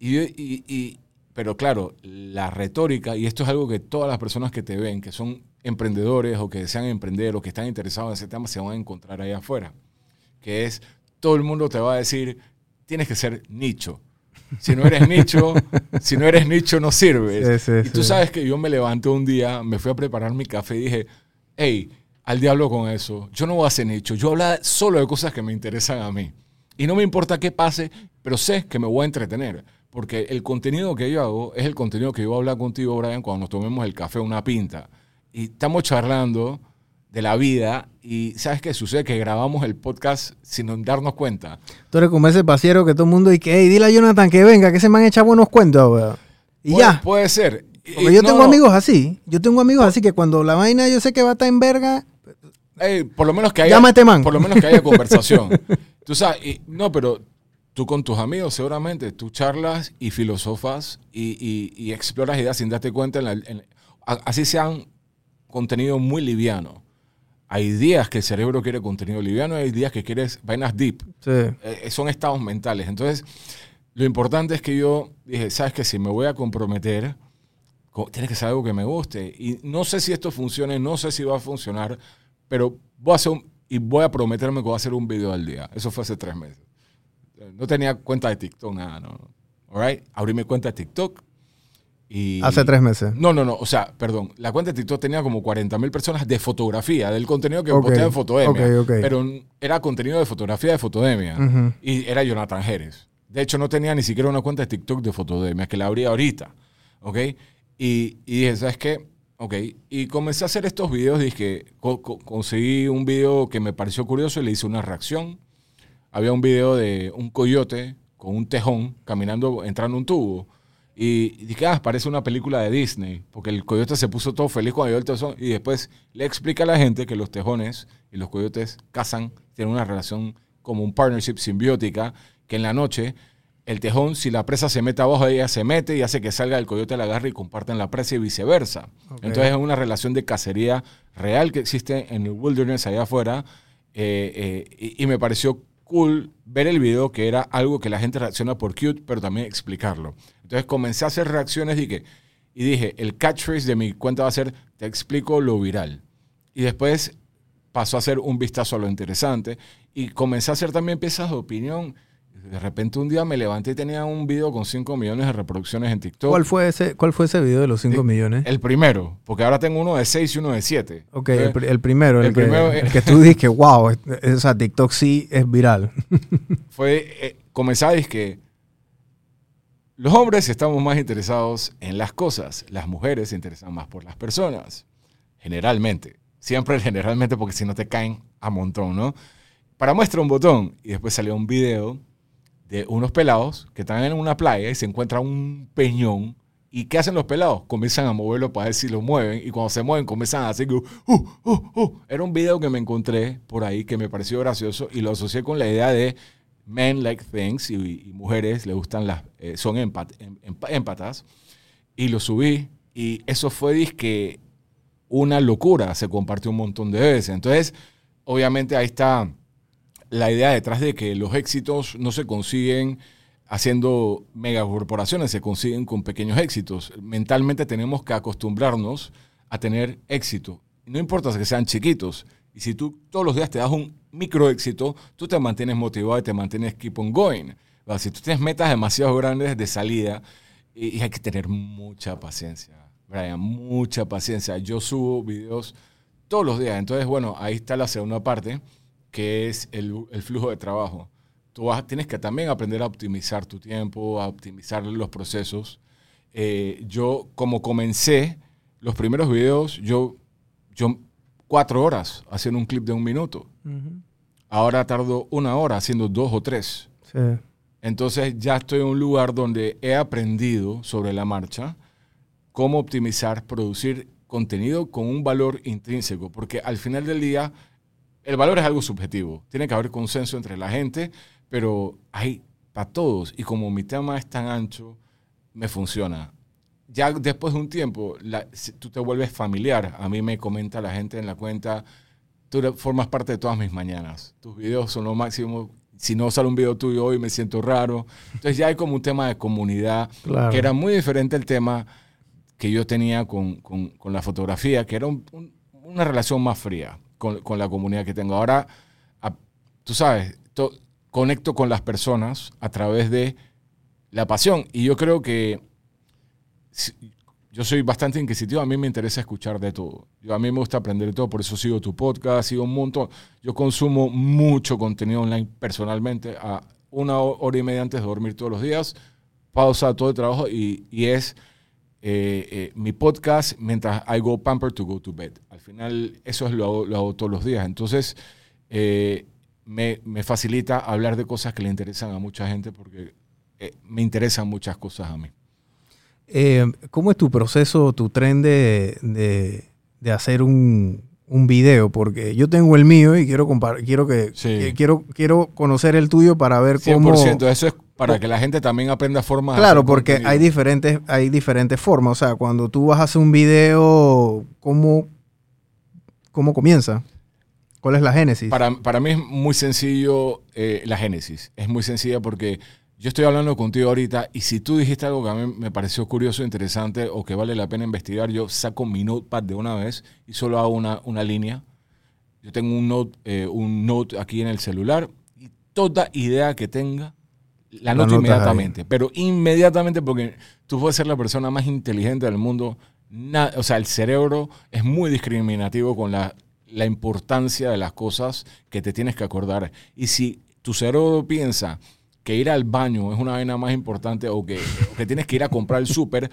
[SPEAKER 3] Y, pero claro, la retórica, y esto es algo que todas las personas que te ven, que son emprendedores o que desean emprender o que están interesados en ese tema, se van a encontrar ahí afuera. Que es, todo el mundo te va a decir, tienes que ser nicho. Si no eres nicho, <laughs> si no eres nicho, no sirves.
[SPEAKER 2] Sí, sí,
[SPEAKER 3] y tú
[SPEAKER 2] sí.
[SPEAKER 3] sabes que yo me levanté un día, me fui a preparar mi café y dije, hey, al diablo con eso. Yo no voy a ser nicho. Yo hablo solo de cosas que me interesan a mí. Y no me importa qué pase, pero sé que me voy a entretener. Porque el contenido que yo hago es el contenido que yo voy a hablar contigo, Brian, cuando nos tomemos el café, una pinta. Y estamos charlando de la vida y ¿sabes qué sucede? Que grabamos el podcast sin darnos cuenta.
[SPEAKER 2] Tú eres como ese pasiero que todo el mundo dice, hey, dile a Jonathan que venga, que se me han echado buenos cuentos, weón. Y
[SPEAKER 3] Puede-
[SPEAKER 2] ya.
[SPEAKER 3] Puede ser. Y-
[SPEAKER 2] Porque
[SPEAKER 3] y
[SPEAKER 2] yo
[SPEAKER 3] no,
[SPEAKER 2] tengo amigos así. Yo tengo amigos así que cuando la vaina yo sé que va a estar en verga,
[SPEAKER 3] ey, por lo menos que haya,
[SPEAKER 2] llama a este man.
[SPEAKER 3] por lo menos que haya <laughs> conversación. tú sabes, y- no, pero tú con tus amigos seguramente, tú charlas y filosofas y, y- y exploras ideas sin darte cuenta. en la- en- así sean contenido muy liviano. Hay días que el cerebro quiere contenido liviano, hay días que quieres vainas deep.
[SPEAKER 2] Sí.
[SPEAKER 3] Eh, son estados mentales. Entonces, lo importante es que yo dije, sabes que si me voy a comprometer, co- tiene que ser algo que me guste. Y no sé si esto funcione, no sé si va a funcionar, pero voy a hacer un- y voy a prometerme que voy a hacer un video al día. Eso fue hace tres meses. No tenía cuenta de TikTok, nada, no. All right? Abrí mi cuenta de TikTok y...
[SPEAKER 2] Hace tres meses.
[SPEAKER 3] No, no, no. O sea, perdón. La cuenta de TikTok tenía como 40 mil personas de fotografía, del contenido que
[SPEAKER 2] Ok,
[SPEAKER 3] posteaba en Fotodemia.
[SPEAKER 2] ok, ok.
[SPEAKER 3] Pero era contenido de fotografía de Fotodemia. Y era Jonathan Jerez. De hecho, no tenía ni siquiera una cuenta de TikTok de Fotodemia, que la abrí ahorita. ¿Ok? Y, y dije, ¿sabes qué? Ok. Y comencé a hacer estos videos. Dije, co- co- conseguí un video que me pareció curioso y le hice una reacción. Había un video de un coyote con un tejón caminando, entrando un tubo. Y dije, ah, parece una película de Disney, porque el coyote se puso todo feliz cuando vio el tejón. Y después le explica a la gente que los tejones y los coyotes cazan, tienen una relación como un partnership simbiótica, que en la noche el tejón, si la presa se mete abajo, ella se mete y hace que salga el coyote, la agarra y comparten la presa y viceversa. Entonces es una relación de cacería real que existe en el wilderness allá afuera. eh, eh, y, y me pareció cool ver el video que era algo que la gente reacciona por cute, pero también explicarlo. Entonces comencé a hacer reacciones y, que, y dije, el catchphrase de mi cuenta va a ser, te explico lo viral. Y después pasó a ser un vistazo a lo interesante y comencé a hacer también piezas de opinión. De repente un día me levanté y tenía un video con 5 millones de reproducciones en TikTok.
[SPEAKER 2] ¿Cuál fue ese, cuál fue ese video de los 5
[SPEAKER 3] Sí.
[SPEAKER 2] millones?
[SPEAKER 3] El primero, porque ahora tengo uno de 6 y uno de 7.
[SPEAKER 2] Ok, el, pri- el primero, el,
[SPEAKER 3] el
[SPEAKER 2] que,
[SPEAKER 3] primero,
[SPEAKER 2] el que tú dices que, wow, es- es- o sea, TikTok sí es viral. <laughs>
[SPEAKER 3] fue eh, comenzar es que los hombres estamos más interesados en las cosas, las mujeres se interesan más por las personas, generalmente. Siempre <laughs> generalmente porque si no te caen a montón, ¿no? Para muestra un botón y después salió un video de unos pelados que están en una playa y se encuentra un peñón. ¿Y qué hacen los pelados? Comienzan a moverlo para ver si lo mueven. Y cuando se mueven, comienzan a hacer uh, uh, uh. Era un video que me encontré por ahí que me pareció gracioso y lo asocié con la idea de men like things y, y mujeres le gustan las, eh, son empat, em- empatas. Y lo subí y eso fue disque una locura. Se compartió un montón de veces. Entonces, obviamente ahí está la idea detrás de que los éxitos no se consiguen haciendo megacorporaciones, se consiguen con pequeños éxitos. Mentalmente tenemos que acostumbrarnos a tener éxito. No importa que sean chiquitos. Y si tú todos los días te das un micro éxito, tú te mantienes motivado y te mantienes keep on going. ¿verdad? Si tú tienes metas demasiado grandes de salida, y hay que tener mucha paciencia, Brian, mucha paciencia. Yo subo videos todos los días. Entonces, bueno, ahí está la segunda parte, que es el, el flujo de trabajo. Tú vas- tienes que también aprender a optimizar tu tiempo, a optimizar los procesos. Eh, yo, como comencé los primeros videos, yo, yo cuatro horas haciendo un clip de un minuto. Ahora tardo una hora haciendo dos o tres.
[SPEAKER 2] Sí.
[SPEAKER 3] Entonces ya estoy en un lugar donde he aprendido sobre la marcha cómo optimizar, producir contenido con un valor intrínseco, porque al final del día el valor es algo subjetivo. Tiene que haber consenso entre la gente, pero hay para todos. Y como mi tema es tan ancho, me funciona. Ya después de un tiempo, la- si tú te vuelves familiar. A mí me comenta la gente en la cuenta, tú formas parte de todas mis mañanas. Tus videos son lo máximo. Si no sale un video tuyo hoy, me siento raro. Entonces ya hay como un tema de comunidad,
[SPEAKER 2] Claro.
[SPEAKER 3] que era muy diferente al tema que yo tenía con, con- con la fotografía, que era un- un- una relación más fría con, con la comunidad que tengo. Ahora, a- tú sabes, to- conecto con las personas a través de la pasión. Y yo creo que si- yo soy bastante inquisitivo, a mí me interesa escuchar de todo. Yo, a mí me gusta aprender de todo, por eso sigo tu podcast, sigo un montón. Yo consumo mucho contenido online personalmente, a una ho- hora y media antes de dormir todos los días, pausa todo el trabajo y, y es eh, eh, mi podcast mientras I go pamper to go to bed. Al final eso es lo hago, lo hago todos los días. Entonces eh, me, me facilita hablar de cosas que le interesan a mucha gente porque eh, me interesan muchas cosas a mí.
[SPEAKER 2] Eh, ¿Cómo es tu proceso, tu tren de, de- de hacer un, un video? Porque yo tengo el mío y quiero compar- quiero que,
[SPEAKER 3] Sí.
[SPEAKER 2] que- quiero quiero conocer el tuyo para ver
[SPEAKER 3] 100%,
[SPEAKER 2] cómo.
[SPEAKER 3] eso es para que la gente también aprenda formas
[SPEAKER 2] Claro, porque
[SPEAKER 3] contenido.
[SPEAKER 2] hay diferentes hay diferentes formas. O sea, cuando tú vas a hacer un video, ¿cómo cómo comienza? ¿Cuál es la génesis?
[SPEAKER 3] Para, para mí es muy sencillo eh, la génesis. Es muy sencilla porque yo estoy hablando contigo ahorita y si tú dijiste algo que a mí me pareció curioso, interesante o que vale la pena investigar, yo saco mi notepad de una vez y solo hago una, una línea. Yo tengo un note, eh, un note aquí en el celular y toda idea que tenga la noto inmediatamente. Pero inmediatamente porque tú puedes ser la persona más inteligente del mundo. na- o sea, el cerebro es muy discriminativo con la, la importancia de las cosas que te tienes que acordar. Y si tu cerebro piensa que ir al baño es una vaina más importante o que, o que tienes que ir a comprar el súper,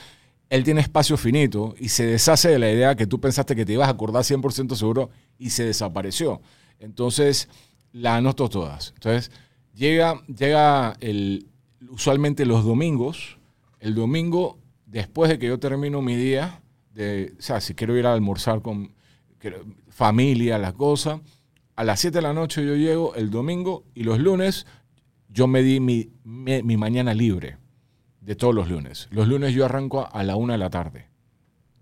[SPEAKER 3] él tiene espacio finito y se deshace de la idea que tú pensaste que te ibas a acordar 100% seguro y se desapareció. Entonces, la anoto todas. Entonces, llega, llega el, usualmente los domingos, el domingo después de que yo termino mi día, de, o sea, si quiero ir a almorzar con familia, la cosa, a las 7 de la noche yo llego el domingo y los lunes yo me di mi, mi, mi mañana libre de todos los lunes. Los lunes yo arranco a la 1 de la tarde.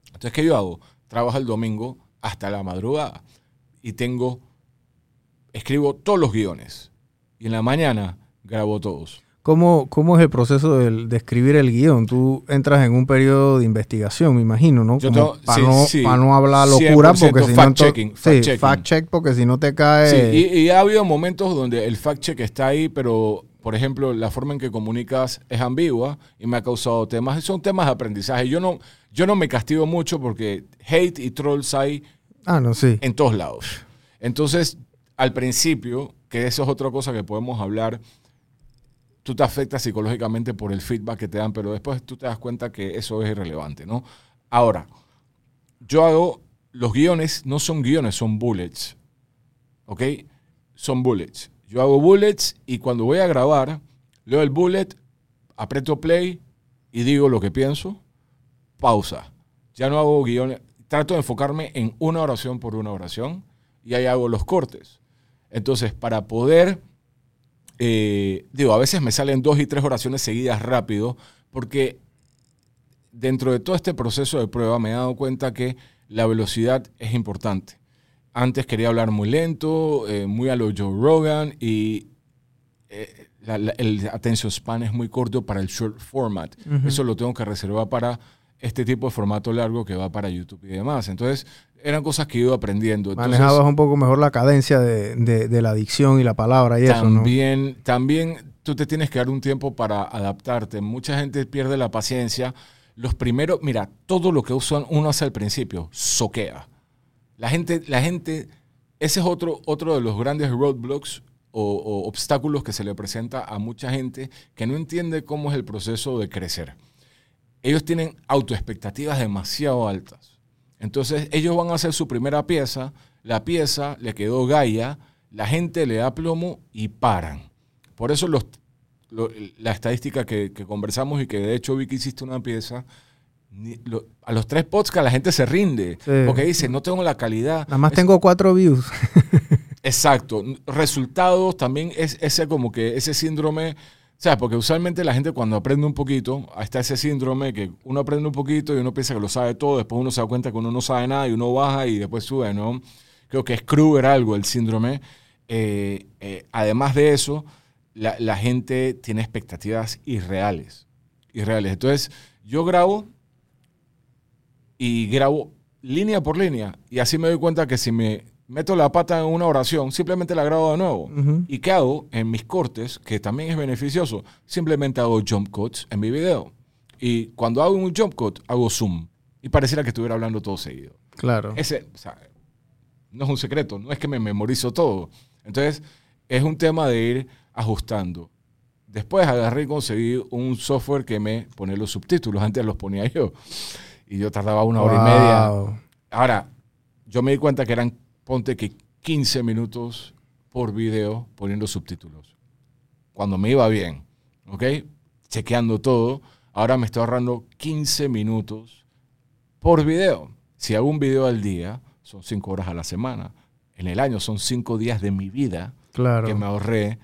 [SPEAKER 3] Entonces, ¿qué yo hago? Trabajo el domingo hasta la madrugada y tengo, escribo todos los guiones y en la mañana grabo todos.
[SPEAKER 2] ¿Cómo, ¿Cómo es el proceso de escribir el guion? Tú entras en un periodo de investigación, me imagino, ¿no? Como
[SPEAKER 3] tengo-
[SPEAKER 2] para
[SPEAKER 3] sí,
[SPEAKER 2] no,
[SPEAKER 3] sí.
[SPEAKER 2] pa' no hablar locura,
[SPEAKER 3] 100%
[SPEAKER 2] porque si no... ento-
[SPEAKER 3] fact-checking,
[SPEAKER 2] sí,
[SPEAKER 3] fact-checking.
[SPEAKER 2] fact-check, porque si no te cae...
[SPEAKER 3] Sí, y, y ha habido momentos donde el fact check está ahí, pero por ejemplo, la forma en que comunicas es ambigua y me ha causado temas. Son temas de aprendizaje. Yo no, yo no me castigo mucho porque hate y trolls hay
[SPEAKER 2] Ah, no,
[SPEAKER 3] en todos lados. Entonces, al principio, que eso es otra cosa que podemos hablar, tú te afectas psicológicamente por el feedback que te dan, pero después tú te das cuenta que eso es irrelevante, ¿no? Ahora, yo hago, los guiones no son guiones, son bullets, ¿ok? Son bullets. Yo hago bullets y cuando voy a grabar, leo el bullet, aprieto play y digo lo que pienso, pausa. Ya no hago guiones, trato de enfocarme en una oración por una oración y ahí hago los cortes. Entonces, para poder, eh, digo, a veces me salen dos y tres oraciones seguidas rápido, porque dentro de todo este proceso de prueba me he dado cuenta que la velocidad es importante. Antes quería hablar muy lento, eh, muy a lo Joe Rogan y eh, la- la- el attention span es muy corto para el short format. Eso lo tengo que reservar para este tipo de formato largo que va para YouTube y demás. Entonces, eran cosas que ido aprendiendo. Entonces,
[SPEAKER 2] Manejabas un poco mejor la cadencia de, de- de la dicción y la palabra y eso, ¿no?
[SPEAKER 3] también, también tú te tienes que dar un tiempo para adaptarte. Mucha gente pierde la paciencia. Los primeros, mira, todo lo que usan uno hace al principio, soquea. La gente, la gente, ese es otro, otro de los grandes roadblocks o, o obstáculos que se le presenta a mucha gente que no entiende cómo es el proceso de crecer. Ellos tienen autoexpectativas demasiado altas. Entonces, ellos van a hacer su primera pieza la pieza le quedó gaya, la gente le da plomo y paran. Por eso los, lo- la estadística que, que conversamos y que de hecho vi que hiciste una pieza, ni- lo- a los tres podcasts la gente se rinde,
[SPEAKER 2] Sí.
[SPEAKER 3] porque dice, no tengo la calidad.
[SPEAKER 2] Nada más
[SPEAKER 3] Es-
[SPEAKER 2] tengo cuatro views. <laughs>
[SPEAKER 3] Exacto. Resultados también es ese como que ese síndrome, ¿sabes? Porque usualmente la gente cuando aprende un poquito, está ese síndrome que uno aprende un poquito y uno piensa que lo sabe todo, después uno se da cuenta que uno no sabe nada y uno baja y después sube, ¿no? Creo que es Kruger algo el síndrome. Eh, eh, además de eso, la, la gente tiene expectativas irreales. Irreales. Entonces, yo grabo y grabo línea por línea. Y así me doy cuenta que si me meto la pata en una oración, simplemente la grabo de nuevo.
[SPEAKER 2] Ujú.
[SPEAKER 3] ¿Y qué hago en mis cortes? Que también es beneficioso. Simplemente hago jump cuts en mi video. Y cuando hago un jump cut, hago zoom. Y pareciera que estuviera hablando todo seguido.
[SPEAKER 2] Claro.
[SPEAKER 3] Ese, o sea, no es un secreto, no es que me memorizo todo. Entonces, es un tema de ir ajustando. Después agarré y conseguí un software que me pone los subtítulos. Antes los ponía <laughs> yo. Y yo tardaba una hora y media.
[SPEAKER 2] Wow.
[SPEAKER 3] Ahora, yo me di cuenta que eran, ponte que 15 minutos por video poniendo subtítulos. Cuando me iba bien, ¿ok? Chequeando todo. Ahora me estoy ahorrando 15 minutos por video. Si hago un video al día, son 5 horas a la semana. En el año son 5 días de mi vida
[SPEAKER 2] Claro.
[SPEAKER 3] que me ahorré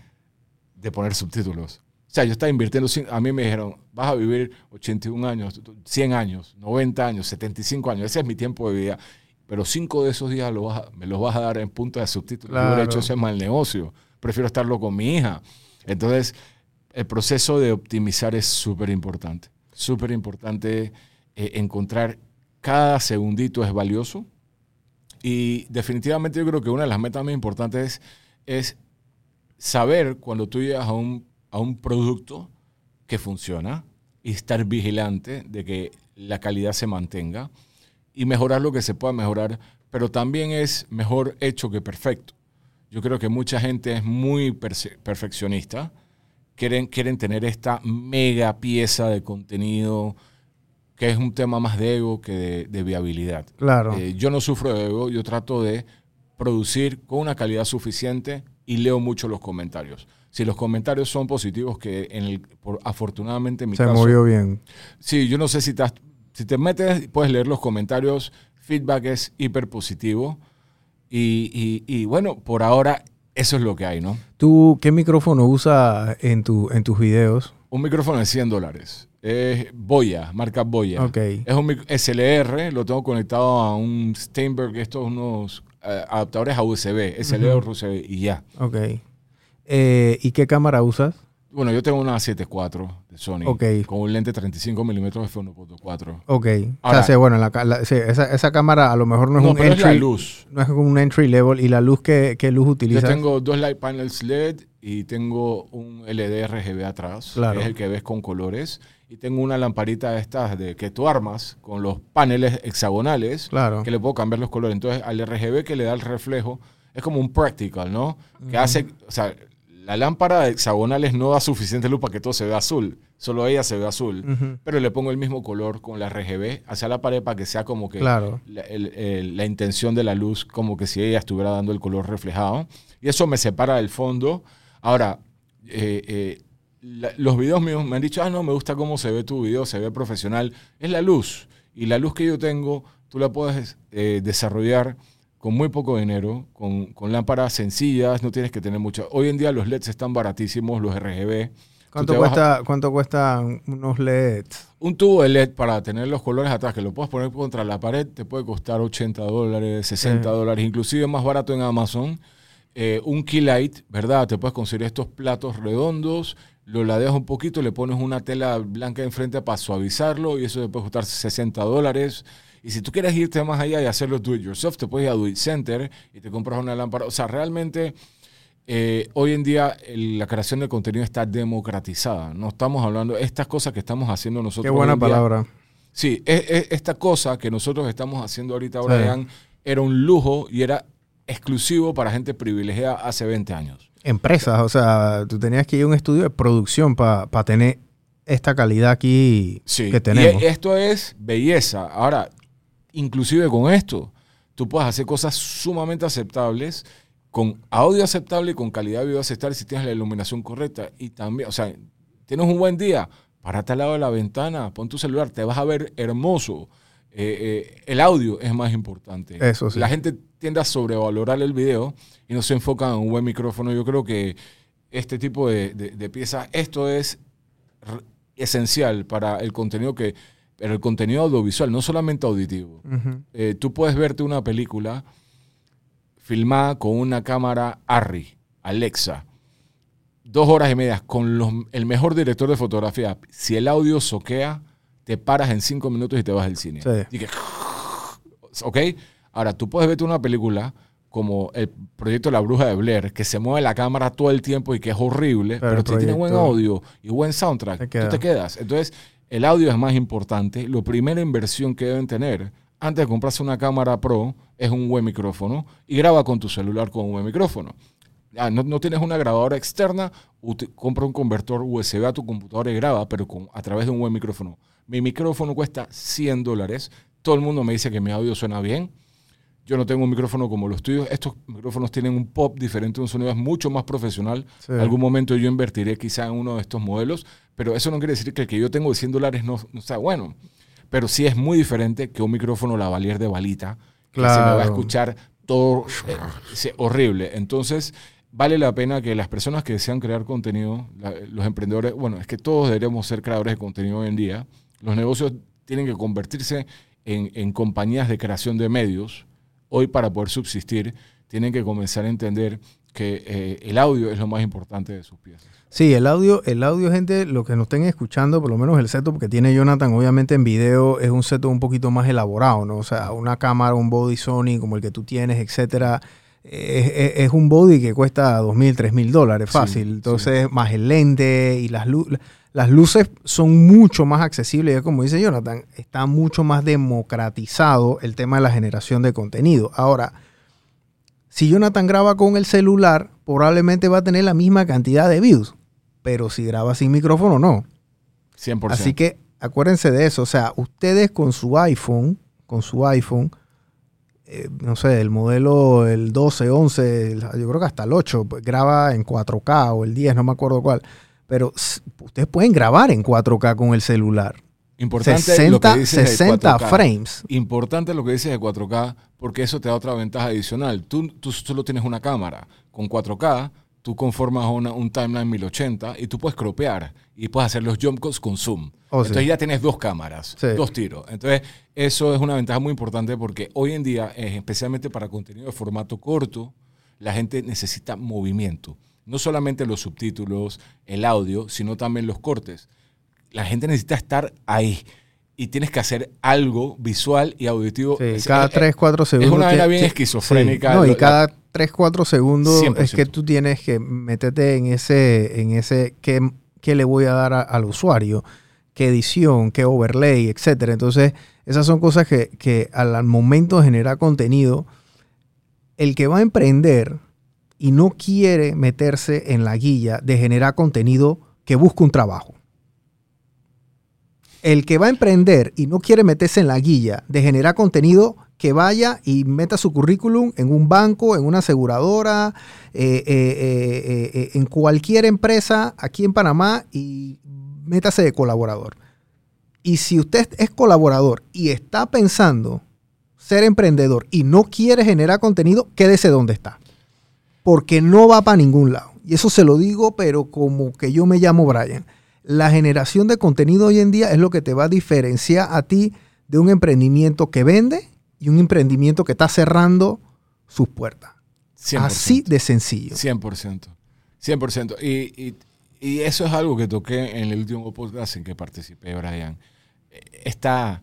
[SPEAKER 3] de poner subtítulos. O sea, yo estaba invirtiendo, a mí me dijeron, vas a vivir 81 años, 100 años, 90 años, 75 años, ese es mi tiempo de vida, pero cinco de esos días lo vas a- me los vas a dar en punto de subtítulos. Yo hubiera
[SPEAKER 2] Claro.
[SPEAKER 3] hecho ese mal negocio, prefiero estarlo con mi hija. Entonces, el proceso de optimizar es súper importante, súper importante eh, encontrar cada segundito es valioso y definitivamente yo creo que una de las metas más importantes es, es saber cuando tú llegas a un, a un producto que funciona y estar vigilante de que la calidad se mantenga y mejorar lo que se pueda mejorar, pero también es mejor hecho que perfecto. Yo creo que mucha gente es muy perfeccionista, quieren, quieren tener esta mega pieza de contenido que es un tema más de ego que de, de viabilidad.
[SPEAKER 2] Claro.
[SPEAKER 3] Eh, yo no sufro de ego, yo trato de producir con una calidad suficiente y leo mucho los comentarios. Si los comentarios son positivos, que en el, por, afortunadamente en mi
[SPEAKER 2] Se
[SPEAKER 3] caso,
[SPEAKER 2] movió bien.
[SPEAKER 3] Sí, yo no sé si has- si te metes, puedes leer los comentarios, feedback es hiper positivo. Y, y- y bueno, por ahora eso es lo que hay, ¿no?
[SPEAKER 2] ¿Tú qué micrófono usas en, tu, en tus videos?
[SPEAKER 3] Un micrófono de 100 dólares. Es Boya, marca Boya.
[SPEAKER 2] Ok.
[SPEAKER 3] Es un SLR, lo tengo conectado a un Steinberg, estos unos eh, adaptadores a USB, SLR
[SPEAKER 2] Ujú.
[SPEAKER 3] USB y ya.
[SPEAKER 2] Ok. Eh, ¿Y qué cámara usas?
[SPEAKER 3] Bueno, yo tengo una 7.4 de Sony
[SPEAKER 2] Ok.
[SPEAKER 3] con un lente 35 milímetros f1.4.
[SPEAKER 2] Ok.
[SPEAKER 3] Ahora-
[SPEAKER 2] o sea, sí, bueno, la, la- sí, esa, esa cámara a lo mejor no es
[SPEAKER 3] No,
[SPEAKER 2] un
[SPEAKER 3] pero es la
[SPEAKER 2] entry.
[SPEAKER 3] luz.
[SPEAKER 2] No es un entry level. ¿Y la luz qué, qué luz
[SPEAKER 3] Yo
[SPEAKER 2] utilizas?
[SPEAKER 3] tengo dos light panels LED y tengo un LED RGB atrás,
[SPEAKER 2] Claro.
[SPEAKER 3] que es el que ves con colores. Y tengo una lamparita de estas de que tú armas con los paneles hexagonales
[SPEAKER 2] Claro.
[SPEAKER 3] que le puedo cambiar los colores. Entonces, al RGB que le da el reflejo, es como un practical, ¿no? Que hace, o sea, la lámpara de hexagonales no da suficiente luz para que todo se vea azul. Solo ella se ve azul. Pero le pongo el mismo color con la RGB hacia la pared para que sea como que
[SPEAKER 2] Claro.
[SPEAKER 3] la, el- el- la intención de la luz, como que si ella estuviera dando el color reflejado. Y eso me separa del fondo. Ahora, eh, eh, la- los videos míos me han dicho, ah, no, me gusta cómo se ve tu video, se ve profesional. Es la luz. Y la luz que yo tengo, tú la puedes eh, desarrollar con muy poco dinero, con, con lámparas sencillas, no tienes que tener mucho. Hoy en día los LEDs están baratísimos, los RGB.
[SPEAKER 2] ¿Cuánto
[SPEAKER 3] a-
[SPEAKER 2] cuesta, ¿Cuánto cuestan unos LEDs?
[SPEAKER 3] un tubo de LED para tener los colores atrás, que lo puedes poner contra la pared, te puede costar 80 dólares, 60
[SPEAKER 2] Sí.
[SPEAKER 3] dólares, inclusive más barato en Amazon. Eh, un key light, ¿verdad? Te puedes conseguir estos platos redondos, lo ladeas un poquito, le pones una tela blanca enfrente para suavizarlo y eso te puede costar 60 dólares. Y si tú quieres irte más allá y hacerlo do it yourself, te puedes ir a Do It Center y te compras una lámpara. O sea, realmente eh, hoy en día el- la creación de contenido está democratizada. No estamos hablando, estas cosas que estamos haciendo nosotros.
[SPEAKER 2] Qué
[SPEAKER 3] hoy
[SPEAKER 2] buena
[SPEAKER 3] día-
[SPEAKER 2] palabra.
[SPEAKER 3] Sí, es- es- esta cosa que nosotros estamos haciendo ahorita, ahora,
[SPEAKER 2] Sí.
[SPEAKER 3] Ian, era un lujo y era exclusivo para gente privilegiada hace 20 años.
[SPEAKER 2] Empresas, o sea, tú tenías que ir a un estudio de producción para tener esta calidad aquí
[SPEAKER 3] Sí,
[SPEAKER 2] que tenemos.
[SPEAKER 3] y e- esto es belleza. Ahora, inclusive con esto, tú puedes hacer cosas sumamente aceptables, con audio aceptable y con calidad de video aceptable si tienes la iluminación correcta. Y también, o sea, tienes un buen día, párate al lado de la ventana, pon tu celular, te vas a ver hermoso. Eh, eh, el audio es más importante.
[SPEAKER 2] Eso sí.
[SPEAKER 3] La gente tiende a sobrevalorar el video y no se enfoca en un buen micrófono. Yo creo que este tipo de, de, de piezas, esto es esencial para el contenido que, el contenido audiovisual, no solamente auditivo. Eh, tú puedes verte una película filmada con una cámara Arri, Alexa, dos horas y media, con los- el mejor director de fotografía. Si el audio soquea, te paras en cinco minutos y te vas del cine.
[SPEAKER 2] Sí.
[SPEAKER 3] Y que- ¿Ok? Ahora, tú puedes verte una película como el proyecto La Bruja de Blair, que se mueve la cámara todo el tiempo y que es horrible,
[SPEAKER 2] Pero
[SPEAKER 3] pero, tiene buen audio y buen soundtrack, tú te quedas. Entonces, el audio es más importante. Lo primera inversión que deben tener antes de comprarse una cámara pro es un buen micrófono y graba con tu celular con un buen micrófono. Ah, no, tienes una grabadora externa, compra un convertor USB a tu computadora y graba, pero con, a través de un buen micrófono. Mi micrófono cuesta 100 dólares. Todo el mundo me dice que mi audio suena bien. Yo no tengo un micrófono como los tuyos. Estos micrófonos tienen un pop diferente, un sonido es mucho más profesional.
[SPEAKER 2] Sí.
[SPEAKER 3] En algún momento yo invertiré quizá en uno de estos modelos, pero eso no quiere decir que el que yo tengo de 100 dólares no, no sea bueno. Pero sí es muy diferente que un micrófono lavalier de balita, que se me va a
[SPEAKER 2] Claro.
[SPEAKER 3] escuchar todo eh, horrible. Entonces, vale la pena que las personas que desean crear contenido, la- los emprendedores, bueno, es que todos deberíamos ser creadores de contenido hoy en día. Los negocios tienen que convertirse en, en compañías de creación de medios. Hoy, para poder subsistir, tienen que comenzar a entender que eh, el audio es lo más importante de sus piezas.
[SPEAKER 2] Sí, el audio, el audio, gente, lo que nos estén escuchando, por lo menos el setup que tiene Jonathan, obviamente en video, es un setup un poquito más elaborado, ¿no? O sea, una cámara, un body Sony como el que tú tienes, etcétera, es, es- es un body que cuesta dos mil, tres mil dólares,
[SPEAKER 3] Sí,
[SPEAKER 2] fácil.
[SPEAKER 3] sí.
[SPEAKER 2] Entonces, más el lente y las, lu- las luces son mucho más accesibles. Y como dice Jonathan, está mucho más democratizado el tema de la generación de contenido. Ahora, si Jonathan graba con el celular, probablemente va a tener la misma cantidad de views. Pero si graba sin micrófono, no.
[SPEAKER 3] 100%.
[SPEAKER 2] Así que acuérdense de eso. O sea, ustedes con su iPhone, con su iPhone, eh, no sé, el modelo, el 12, 11, el- yo creo que hasta el 8, pues, graba en 4K o el 10, no me acuerdo cuál. Pero ustedes pueden grabar en 4K con el celular.
[SPEAKER 3] Importante lo
[SPEAKER 2] 60,
[SPEAKER 3] que dices de
[SPEAKER 2] 60
[SPEAKER 3] 4K.
[SPEAKER 2] frames.
[SPEAKER 3] Importante lo que dices de 4K porque eso te da otra ventaja adicional. Tú, tú solo tienes una cámara. Con 4K tú conformas una- un timeline 1080 y tú puedes cropear y puedes hacer los jump cuts con zoom.
[SPEAKER 2] Oh, sí.
[SPEAKER 3] Entonces ya tienes dos cámaras,
[SPEAKER 2] Sí.
[SPEAKER 3] dos tiros. Entonces eso es una ventaja muy importante porque hoy en día, eh, especialmente para contenido de formato corto, la gente necesita movimiento. No solamente los subtítulos, el audio, sino también los cortes. La gente necesita estar ahí y tienes que hacer algo visual y auditivo.
[SPEAKER 2] Sí,
[SPEAKER 3] Es-
[SPEAKER 2] cada
[SPEAKER 3] es-
[SPEAKER 2] 3, 4 segundos.
[SPEAKER 3] una vaina
[SPEAKER 2] tie-
[SPEAKER 3] bien esquizofrénica,
[SPEAKER 2] sí, no, y cada 3, 4 segundos
[SPEAKER 3] 100%.
[SPEAKER 2] es que tú tienes que meterte en ese, en ese qué, qué le voy a dar a- al usuario, qué edición, qué overlay, etcétera. Entonces, esas son cosas que, que al al momento de generar contenido, el que va a emprender y no quiere meterse en la guilla de generar contenido que busca un trabajo. El que va a emprender y no quiere meterse en la guilla de generar contenido, que vaya y meta su currículum en un banco, en una aseguradora, eh, eh, eh, en cualquier empresa aquí en Panamá y métase de colaborador. Y si usted es colaborador y está pensando ser emprendedor y no quiere generar contenido, quédese donde está. Porque no va para ningún lado. Y eso se lo digo, pero como que yo me llamo Brian. La generación de contenido hoy en día es lo que te va a diferenciar a ti de un emprendimiento que vende y un emprendimiento que está cerrando sus puertas.
[SPEAKER 3] 100%.
[SPEAKER 2] Así de sencillo.
[SPEAKER 3] 100%. 100%. Y, y, y eso es algo que toqué en el último podcast en que participé, Brian. Está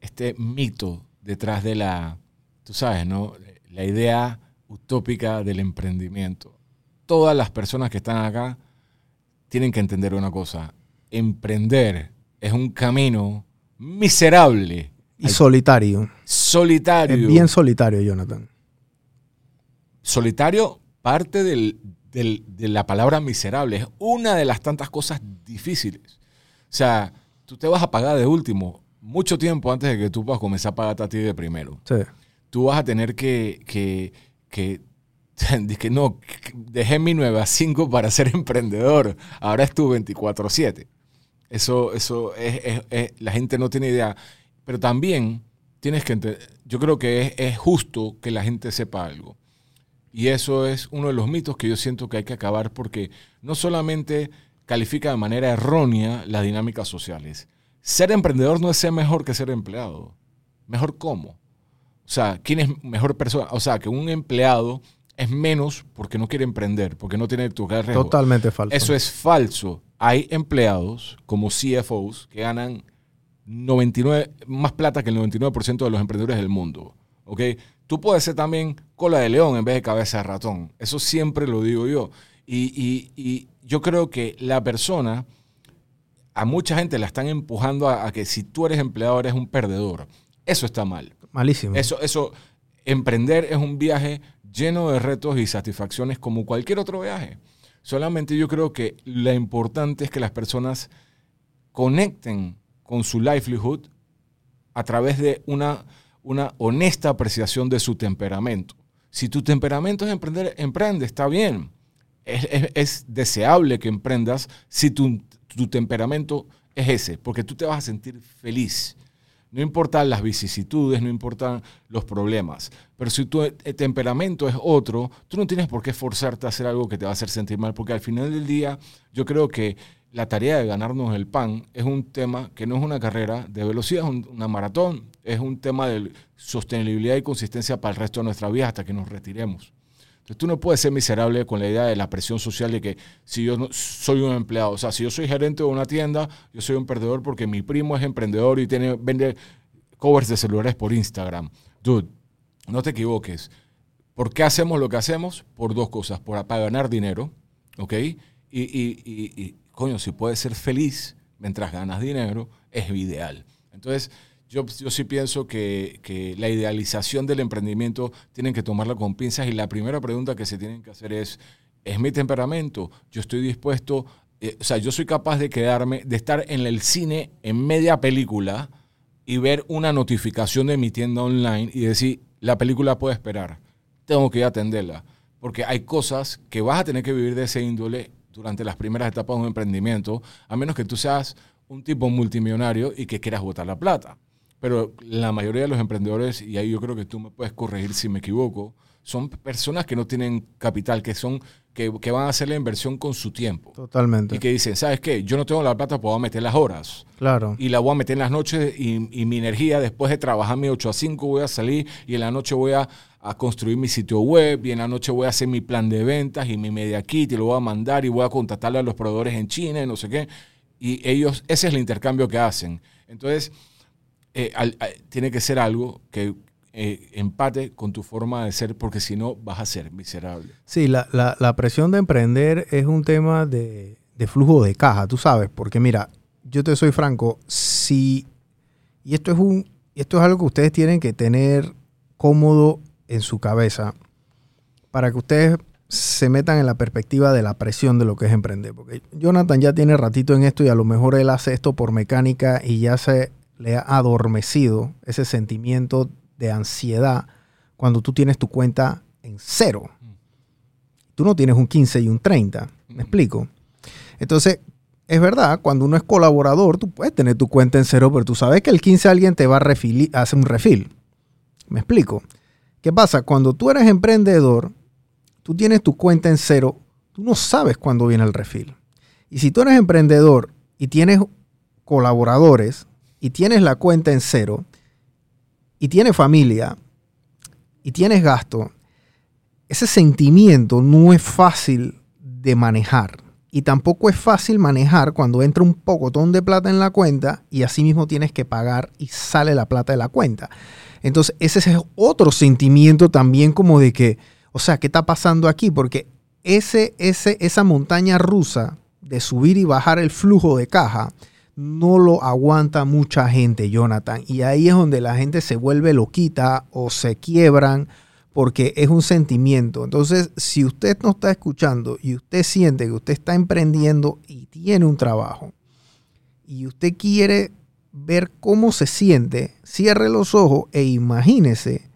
[SPEAKER 3] este mito detrás de la, tú sabes, ¿no? La idea utópica del emprendimiento. Todas las personas que están acá tienen que entender una cosa. Emprender es un camino miserable,
[SPEAKER 2] Y solitario.
[SPEAKER 3] solitario.
[SPEAKER 2] Es bien solitario, Jonathan.
[SPEAKER 3] solitario parte del- del- de la palabra miserable. Es una de las tantas cosas difíciles. O sea, tú te vas a pagar de último mucho tiempo antes de que tú puedas comenzar a pagarte a ti de primero.
[SPEAKER 2] Sí.
[SPEAKER 3] tú vas a tener que, que, que, <laughs> que no, dejé mi 9 a 5 para ser emprendedor, ahora es tu 24/7. Eso, eso es, la gente no tiene idea. Pero también tienes que entender, yo creo que es, es justo que la gente sepa algo. Y eso es uno de los mitos que yo siento que hay que acabar porque no solamente califica de manera errónea las dinámicas sociales. Ser emprendedor no es ser mejor que ser empleado. ¿Mejor cómo? O sea, ¿quién es mejor persona? O sea, que un empleado es menos porque no quiere emprender, porque no tiene tu riesgo.
[SPEAKER 2] Totalmente falso.
[SPEAKER 3] Eso es falso. Hay empleados como CFOs que ganan 99, más plata que el 99% de los emprendedores del mundo. ¿Ok? Tú puedes ser también cola de león en vez de cabeza de ratón. Eso siempre lo digo yo. Y, yo creo que la persona, a mucha gente la están empujando a, a que si tú eres empleado eres un perdedor. Eso está mal.
[SPEAKER 2] Malísimo.
[SPEAKER 3] Eso, eso, emprender es un viaje lleno de retos y satisfacciones como cualquier otro viaje. Solamente yo creo que lo importante es que las personas conecten con su livelihood a través de una, una honesta apreciación de su temperamento. Si tu temperamento es emprender, emprende, está bien. Es, deseable que emprendas si tu, tu temperamento es ese, porque tú te vas a sentir feliz. No importan las vicisitudes, no importan los problemas. Pero si tu eh, temperamento es otro, tú no tienes por qué forzarte a hacer algo que te va a hacer sentir mal, porque al final del día yo creo que la tarea de ganarnos el pan es un tema que no es una carrera de velocidad, es una maratón, es un tema de sostenibilidad y consistencia para el resto de nuestra vida hasta que nos retiremos. Tú no puedes ser miserable con la idea de la presión social de que si yo soy un empleado, o sea, si yo soy gerente de una tienda, yo soy un perdedor porque mi primo es emprendedor y tiene, vende covers de celulares por Instagram. Dude, no te equivoques. ¿Por qué hacemos lo que hacemos? Por dos cosas. Por, para ganar dinero, ¿ok? Y, y, y, coño, si puedes ser feliz mientras ganas dinero, es ideal. Entonces, yo, sí pienso que, la idealización del emprendimiento tienen que tomarla con pinzas y la primera pregunta que se tienen que hacer es, ¿es mi temperamento? Yo estoy dispuesto, eh, o sea, yo soy capaz de quedarme, de estar en el cine en media película y ver una notificación de mi tienda online y decir, la película puede esperar, tengo que ir a atenderla, porque hay cosas que vas a tener que vivir de ese índole durante las primeras etapas de un emprendimiento, a menos que tú seas un tipo multimillonario y que quieras botar la plata. Pero la mayoría de los emprendedores, y ahí yo creo que tú me puedes corregir si me equivoco, son personas que no tienen capital, que son que, que, van a hacer la inversión con su tiempo.
[SPEAKER 2] Totalmente.
[SPEAKER 3] Y que dicen, ¿sabes qué? Yo no tengo la plata, voy a meter las horas.
[SPEAKER 2] Claro.
[SPEAKER 3] Y la voy a meter en las noches y, y mi energía, después de trabajar mi 8 a 5, voy a salir y en la noche voy a, a, construir mi sitio web y en la noche voy a hacer mi plan de ventas y mi media kit y lo voy a mandar y voy a contactarle a los proveedores en China y no sé qué. Y ellos, ese es el intercambio que hacen. Entonces, eh, tiene que ser algo que eh, empate con tu forma de ser, porque si no vas a ser miserable.
[SPEAKER 2] Sí, la, la, presión de emprender es un tema de, de, flujo de caja, tú sabes, porque mira, yo te soy franco, si, y esto es, un, esto es algo que ustedes tienen que tener cómodo en su cabeza, para que ustedes se metan en la perspectiva de la presión de lo que es emprender. Porque Jonathan ya tiene ratito en esto y a lo mejor él hace esto por mecánica y ya se le ha adormecido ese sentimiento de ansiedad cuando tú tienes tu cuenta en cero. Tú no tienes un 15 y un 30. ¿Me explico? Entonces, es verdad, cuando uno es colaborador, tú puedes tener tu cuenta en cero, pero tú sabes que el 15 alguien te va a hacer un refil. ¿Me explico? ¿Qué pasa? Cuando tú eres emprendedor, tú tienes tu cuenta en cero, tú no sabes cuándo viene el refil. Y si tú eres emprendedor y tienes colaboradores, y tienes la cuenta en cero y tienes familia y tienes gasto, ese sentimiento no es fácil de manejar. Y tampoco es fácil manejar cuando entra un pocotón de plata en la cuenta y así mismo tienes que pagar y sale la plata de la cuenta. Entonces, ese es otro sentimiento también como de que, o sea, ¿qué está pasando aquí? Porque ese, ese, esa montaña rusa de subir y bajar el flujo de caja, no lo aguanta mucha gente, Jonathan. Y ahí es donde la gente se vuelve loquita o se quiebran porque es un sentimiento. Entonces, si usted no está escuchando y usted siente que usted está emprendiendo y tiene un trabajo y usted quiere ver cómo se siente, cierre los ojos e imagínese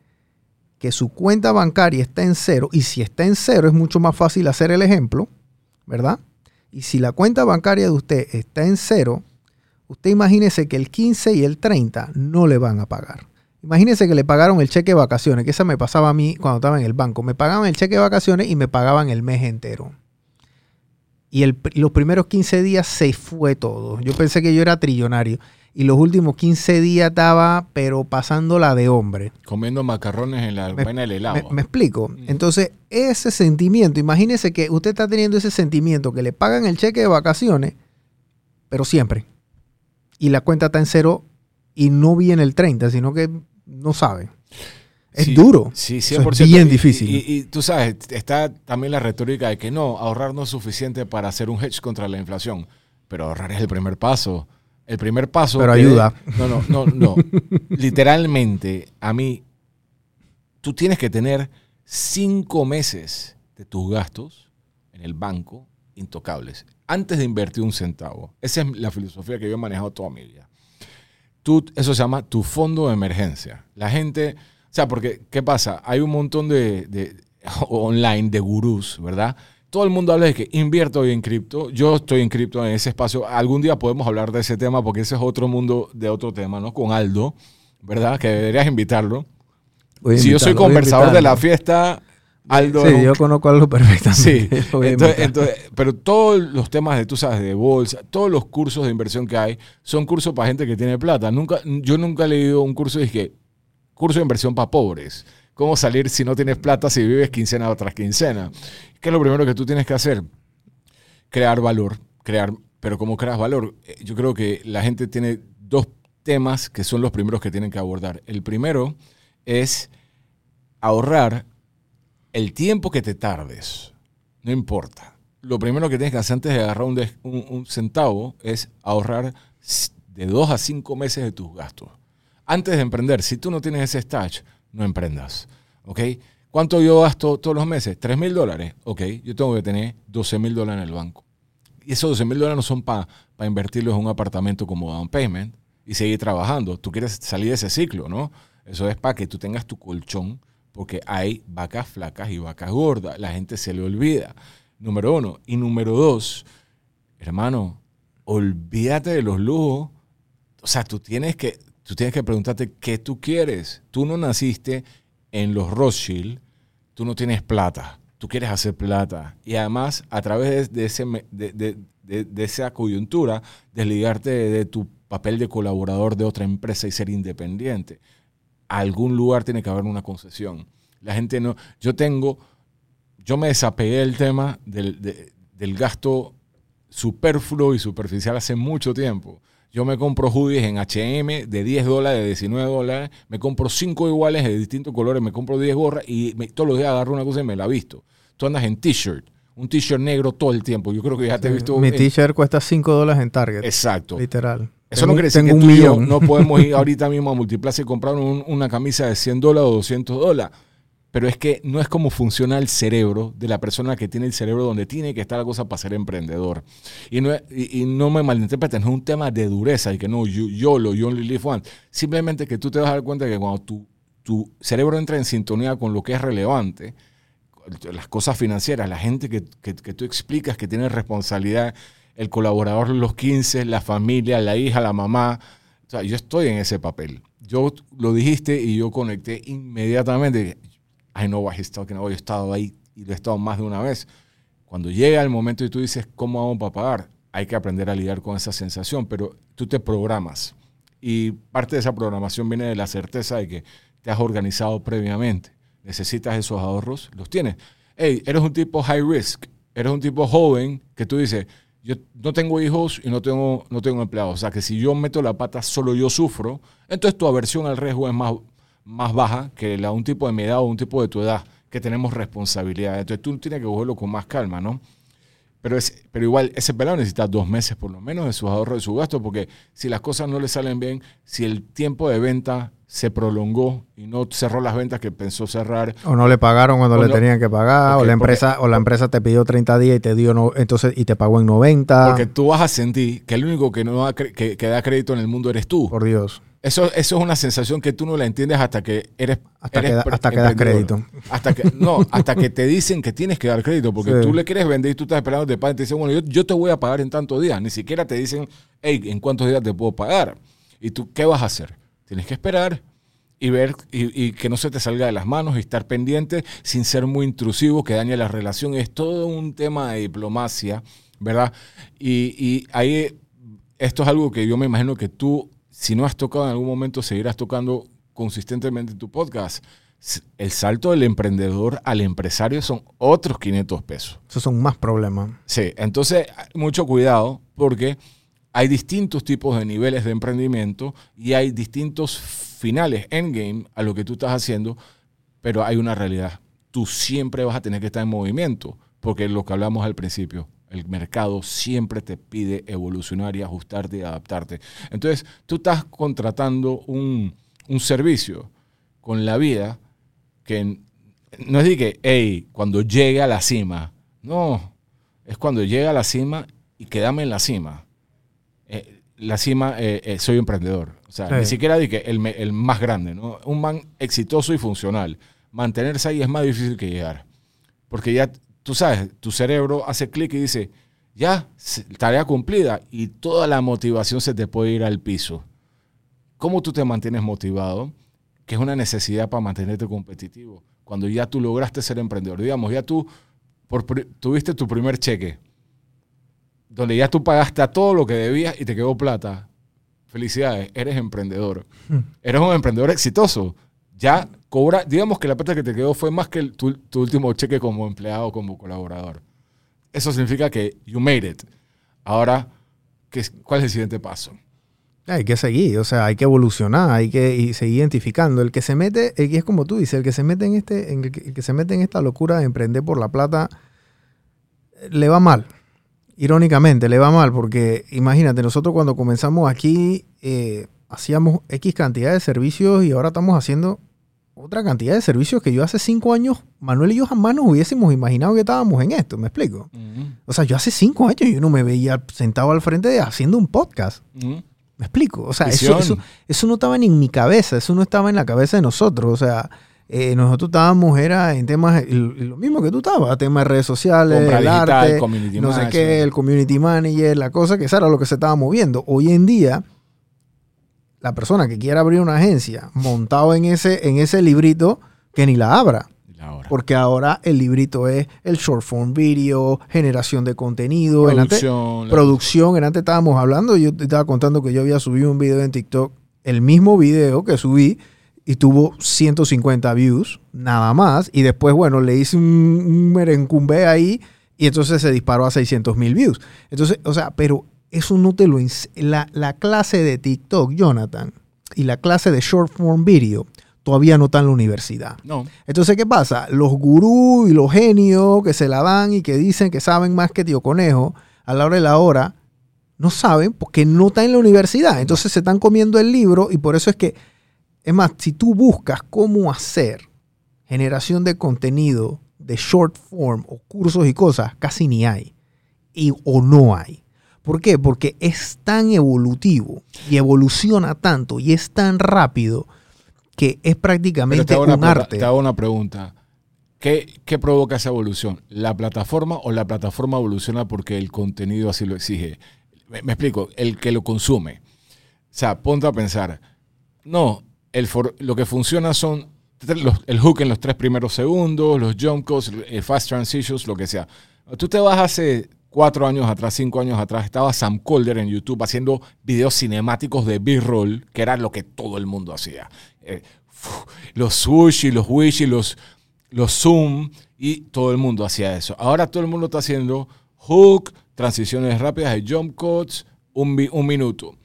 [SPEAKER 2] que su cuenta bancaria está en cero, y si está en cero es mucho más fácil hacer el ejemplo, ¿verdad? Y si la cuenta bancaria de usted está en cero, usted imagínese que el 15 y el 30 no le van a pagar. Imagínese que le pagaron el cheque de vacaciones, que esa me pasaba a mí cuando estaba en el banco. Me pagaban el cheque de vacaciones y me pagaban el mes entero. Y el- los primeros 15 días se fue todo. Yo pensé que yo era trillonario. Y los últimos 15 días estaba, pero pasándola de hombre.
[SPEAKER 3] Comiendo macarrones en la vaina del helado.
[SPEAKER 2] ¿Me, me explico? Entonces, ese sentimiento, imagínese que usted está teniendo ese sentimiento que le pagan el cheque de vacaciones, pero siempre. Y la cuenta está en cero y no viene el 30, sino que no sabe. Es
[SPEAKER 3] Sí,
[SPEAKER 2] duro.
[SPEAKER 3] Sí,
[SPEAKER 2] Eso
[SPEAKER 3] 100%.
[SPEAKER 2] es bien
[SPEAKER 3] Y-
[SPEAKER 2] difícil.
[SPEAKER 3] Y, y tú sabes, está también la retórica de que no, ahorrar no es suficiente para hacer un hedge contra la inflación. Pero ahorrar es el primer paso. El primer paso.
[SPEAKER 2] Pero ayuda.
[SPEAKER 3] No, no, no, no. <laughs> Literalmente, a mí, tú tienes que tener cinco meses de tus gastos en el banco intocables antes de invertir un centavo. Esa es la filosofía que yo he manejado toda mi vida. Tú, eso se llama tu fondo de emergencia. La gente, o sea, porque, ¿qué pasa? Hay un montón de, de- <laughs> online de gurús, ¿verdad? Todo el mundo habla de que invierto hoy en cripto. Yo estoy en cripto en ese espacio. Algún día podemos hablar de ese tema porque ese es otro mundo de otro tema, ¿no? Con Aldo, ¿verdad? Que deberías invitarlo.
[SPEAKER 2] Voy
[SPEAKER 3] si yo soy conversador de la fiesta, Aldo
[SPEAKER 2] Sí,
[SPEAKER 3] un
[SPEAKER 2] yo conozco algo
[SPEAKER 3] Sí, <laughs>
[SPEAKER 2] perfectamente. A
[SPEAKER 3] entonces, pero todos los temas de, tú sabes, de bolsa, todos los cursos de inversión que hay, son cursos para gente que tiene plata. Nunca, yo nunca he leído un curso de que, curso de inversión para pobres. ¿Cómo salir si no tienes plata, si vives quincena tras quincena? ¿Qué es lo primero que tú tienes que hacer? Crear valor, crear, pero ¿cómo creas valor? Eh, Yo creo que la gente tiene dos temas que son los primeros que tienen que abordar. El primero es ahorrar el tiempo que te tardes. No importa. Lo primero que tienes que hacer antes de agarrar un, un- centavo es ahorrar de dos a cinco meses de tus gastos. Antes de emprender, si tú no tienes ese stash, no emprendas. ¿Ok? ¿Cuánto yo gasto todos los meses? ¿Tres mil dólares? Ok, yo tengo que tener 12 mil dólares en el banco. Y esos 12 mil dólares no son para invertirlos en un apartamento como down payment y seguir trabajando. Tú quieres salir de ese ciclo, ¿no? Eso es para que tú tengas tu colchón, porque hay vacas flacas y vacas gordas. La gente se le olvida. Número uno. Y número dos, hermano, olvídate de los lujos. O sea, tú tienes que, tú tienes que preguntarte qué tú quieres. Tú no naciste en los Rothschild, tú no tienes plata, tú quieres hacer plata. Y además, a través de, ese, de, de- de- de esa coyuntura, desligarte de, de tu papel de colaborador de otra empresa y ser independiente. A algún lugar tiene que haber una concesión. La gente no. Yo tengo. Yo me desapegué del tema del, de- del gasto superfluo y superficial hace mucho tiempo. Yo me compro hoodies en HM de 10 dólares, de 19 dólares. Me compro 5 iguales de distintos colores. Me compro 10 gorras y me- todos los días agarro una cosa y me la visto. Tú andas en t-shirt, un t-shirt negro todo el tiempo. Yo creo que ya te he visto.
[SPEAKER 2] Mi t-shirt cuesta 5 dólares en Target.
[SPEAKER 3] Exacto.
[SPEAKER 2] Literal.
[SPEAKER 3] Eso
[SPEAKER 2] Tengo-
[SPEAKER 3] no quiere decir que
[SPEAKER 2] un
[SPEAKER 3] tú y yo no podemos ir <laughs> ahorita mismo a Multiplaza y comprar un- una camisa de 100 dólares o 200 dólares. Pero es que no es como funciona el cerebro de la persona que tiene el cerebro donde tiene que estar la cosa para ser emprendedor. Y no, y, y no me malinterpreten, no es un tema de dureza y que no, yo, yo lo, yo only live once. Simplemente que tú te vas a dar cuenta que cuando tu, tu cerebro entra en sintonía con lo que es relevante, las cosas financieras, la gente que, que- que tú explicas que tiene responsabilidad, el colaborador los 15, la familia, la hija, la mamá. O sea, yo estoy en ese papel. Yo lo dijiste y yo conecté inmediatamente. I know what he's talking about. Yo he estado ahí y lo he estado más de una vez. Cuando llega el momento y tú dices, ¿cómo vamos para pagar? Hay que aprender a lidiar con esa sensación, pero tú te programas. Y parte de esa programación viene de la certeza de que te has organizado previamente. Necesitas esos ahorros, los tienes. Hey, eres un tipo high risk, eres un tipo joven que tú dices, yo no tengo hijos y no tengo, no tengo empleados. O sea, que si yo meto la pata, solo yo sufro. Entonces tu aversión al riesgo es más, más baja que la de un tipo de mi edad o un tipo de tu edad, que tenemos responsabilidad. Entonces tú tienes que cogerlo con más calma, ¿no? Pero, es, pero igual, ese pelado necesita dos meses por lo menos de sus ahorros, de su gasto, porque si las cosas no le salen bien, si el tiempo de venta se prolongó y no cerró las ventas que pensó cerrar,
[SPEAKER 2] O no le pagaron cuando le
[SPEAKER 3] no-
[SPEAKER 2] tenían que pagar, o la
[SPEAKER 3] porque-
[SPEAKER 2] empresa, o la empresa te pidió 30 días y te dio no, entonces y te pagó en 90.
[SPEAKER 3] porque tú vas a sentir que el único que, no da, que, que da crédito en el mundo eres tú.
[SPEAKER 2] por Dios.
[SPEAKER 3] Eso, eso es una sensación que tú no la entiendes hasta que eres.
[SPEAKER 2] Hasta
[SPEAKER 3] eres
[SPEAKER 2] que da- hasta que das crédito.
[SPEAKER 3] Hasta que, no, hasta que te dicen que tienes que dar crédito, porque
[SPEAKER 2] Sí.
[SPEAKER 3] tú le quieres vender y tú estás esperando te paguen. Te dicen, bueno, yo, yo te voy a pagar en tantos días. Ni siquiera te dicen, hey, ¿en cuántos días te puedo pagar? ¿Y tú qué vas a hacer? Tienes que esperar y ver y, y que no se te salga de las manos y estar pendiente sin ser muy intrusivo, que dañe la relación. Es todo un tema de diplomacia, ¿verdad? Y, y ahí esto es algo que yo me imagino que tú, si no has tocado en algún momento, seguirás tocando consistentemente en tu podcast. El salto del emprendedor al empresario son otros 500 pesos.
[SPEAKER 2] Esos son más problemas.
[SPEAKER 3] Sí, entonces mucho cuidado porque hay distintos tipos de niveles de emprendimiento y hay distintos finales, endgame, a lo que tú estás haciendo, pero hay una realidad. Tú siempre vas a tener que estar en movimiento, porque lo que hablamos al principio, el mercado siempre te pide evolucionar y ajustarte y adaptarte. Entonces, tú estás contratando un, un servicio con la vida que no es de que, hey, cuando llegue a la cima. No, es cuando llega a la cima y quédame en la cima. Eh, la cima, eh, eh, soy emprendedor. O sea,
[SPEAKER 2] Sí.
[SPEAKER 3] ni siquiera de que el, el más grande, ¿no? Un man exitoso y funcional. Mantenerse ahí es más difícil que llegar. Porque ya, tú sabes, tu cerebro hace clic y dice, ya, tarea cumplida. Y toda la motivación se te puede ir al piso. ¿Cómo tú te mantienes motivado? Que es una necesidad para mantenerte competitivo. Cuando ya tú lograste ser emprendedor. Digamos, ya tú por tuviste tu primer cheque, donde ya tú pagaste a todo lo que debías y te quedó plata. Felicidades, eres emprendedor. Eres un emprendedor exitoso. Ya digamos que la plata que te quedó fue más que el- tu, último cheque como empleado o como colaborador. Eso significa que you made it. Ahora, ¿qué ¿cuál es el siguiente paso?
[SPEAKER 2] Hay que seguir, o sea, hay que evolucionar, hay que y seguir identificando. El que se mete, que es como tú dices, el que se mete en este, el, que, se mete en esta locura de emprender por la plata, le va mal. Irónicamente, le va mal, porque imagínate, nosotros cuando comenzamos aquí eh, hacíamos X cantidad de servicios y ahora estamos haciendo otra cantidad de servicios que yo hace cinco años, Manuel y yo jamás nos hubiésemos imaginado que estábamos en esto, ¿me explico? O sea, yo hace cinco años yo no me veía sentado al frente de- haciendo un podcast. ¿Me explico? O sea, eso, eso, eso no estaba ni en mi cabeza, eso no estaba en la cabeza de nosotros. O sea, eh, nosotros estábamos, era en temas, lo mismo que tú estabas, temas de redes sociales,
[SPEAKER 3] Compra
[SPEAKER 2] el
[SPEAKER 3] digital,
[SPEAKER 2] arte,
[SPEAKER 3] community
[SPEAKER 2] no sé qué, el community manager, la cosa que esa era lo que se estaba moviendo. Hoy en día, la persona que quiera abrir una agencia montado en ese, en ese librito, que ni la abra. Porque ahora el librito es el short form video, generación de contenido, en
[SPEAKER 3] Producción, la-
[SPEAKER 2] producción. En antes estábamos hablando, yo te estaba contando que yo había subido un video en TikTok, el mismo video que subí y tuvo 150 views, nada más. Y después, bueno, le hice un, un merencumbe ahí y entonces se disparó a 600 mil views. Entonces, o sea, pero eso no te lo... La, la clase de TikTok, Jonathan, y la clase de short form video todavía no está en la universidad.
[SPEAKER 3] No.
[SPEAKER 2] Entonces, ¿qué pasa? Los gurús y los genios que se la dan y que dicen que saben más que Tío Conejo, a la hora de la hora, no saben porque no están en la universidad. Entonces se están comiendo el libro y por eso es que, es más, si tú buscas cómo hacer generación de contenido de short form o cursos y cosas, casi ni hay. Y, o no hay. ¿Por qué? Porque es tan evolutivo y evoluciona tanto y es tan rápido que es prácticamente
[SPEAKER 3] una,
[SPEAKER 2] un arte.
[SPEAKER 3] te hago una pregunta. ¿Qué, ¿Qué provoca esa evolución? ¿La plataforma o la plataforma evoluciona porque el contenido así lo exige? Me, me explico, el que lo consume. O sea, ponte a pensar. No, el for- lo que funciona son los- el hook en los tres primeros segundos, los jump cuts, el fast transitions, lo que sea. Tú te vas hace cuatro años atrás, cinco años atrás, estaba Sam Colder en YouTube haciendo videos cinemáticos de B-roll, que era lo que todo el mundo hacía. Eh, los y los wish y los, los zoom, y todo el mundo hacía eso. Ahora todo el mundo está haciendo hook, transiciones rápidas de jump cuts, un, un minuto.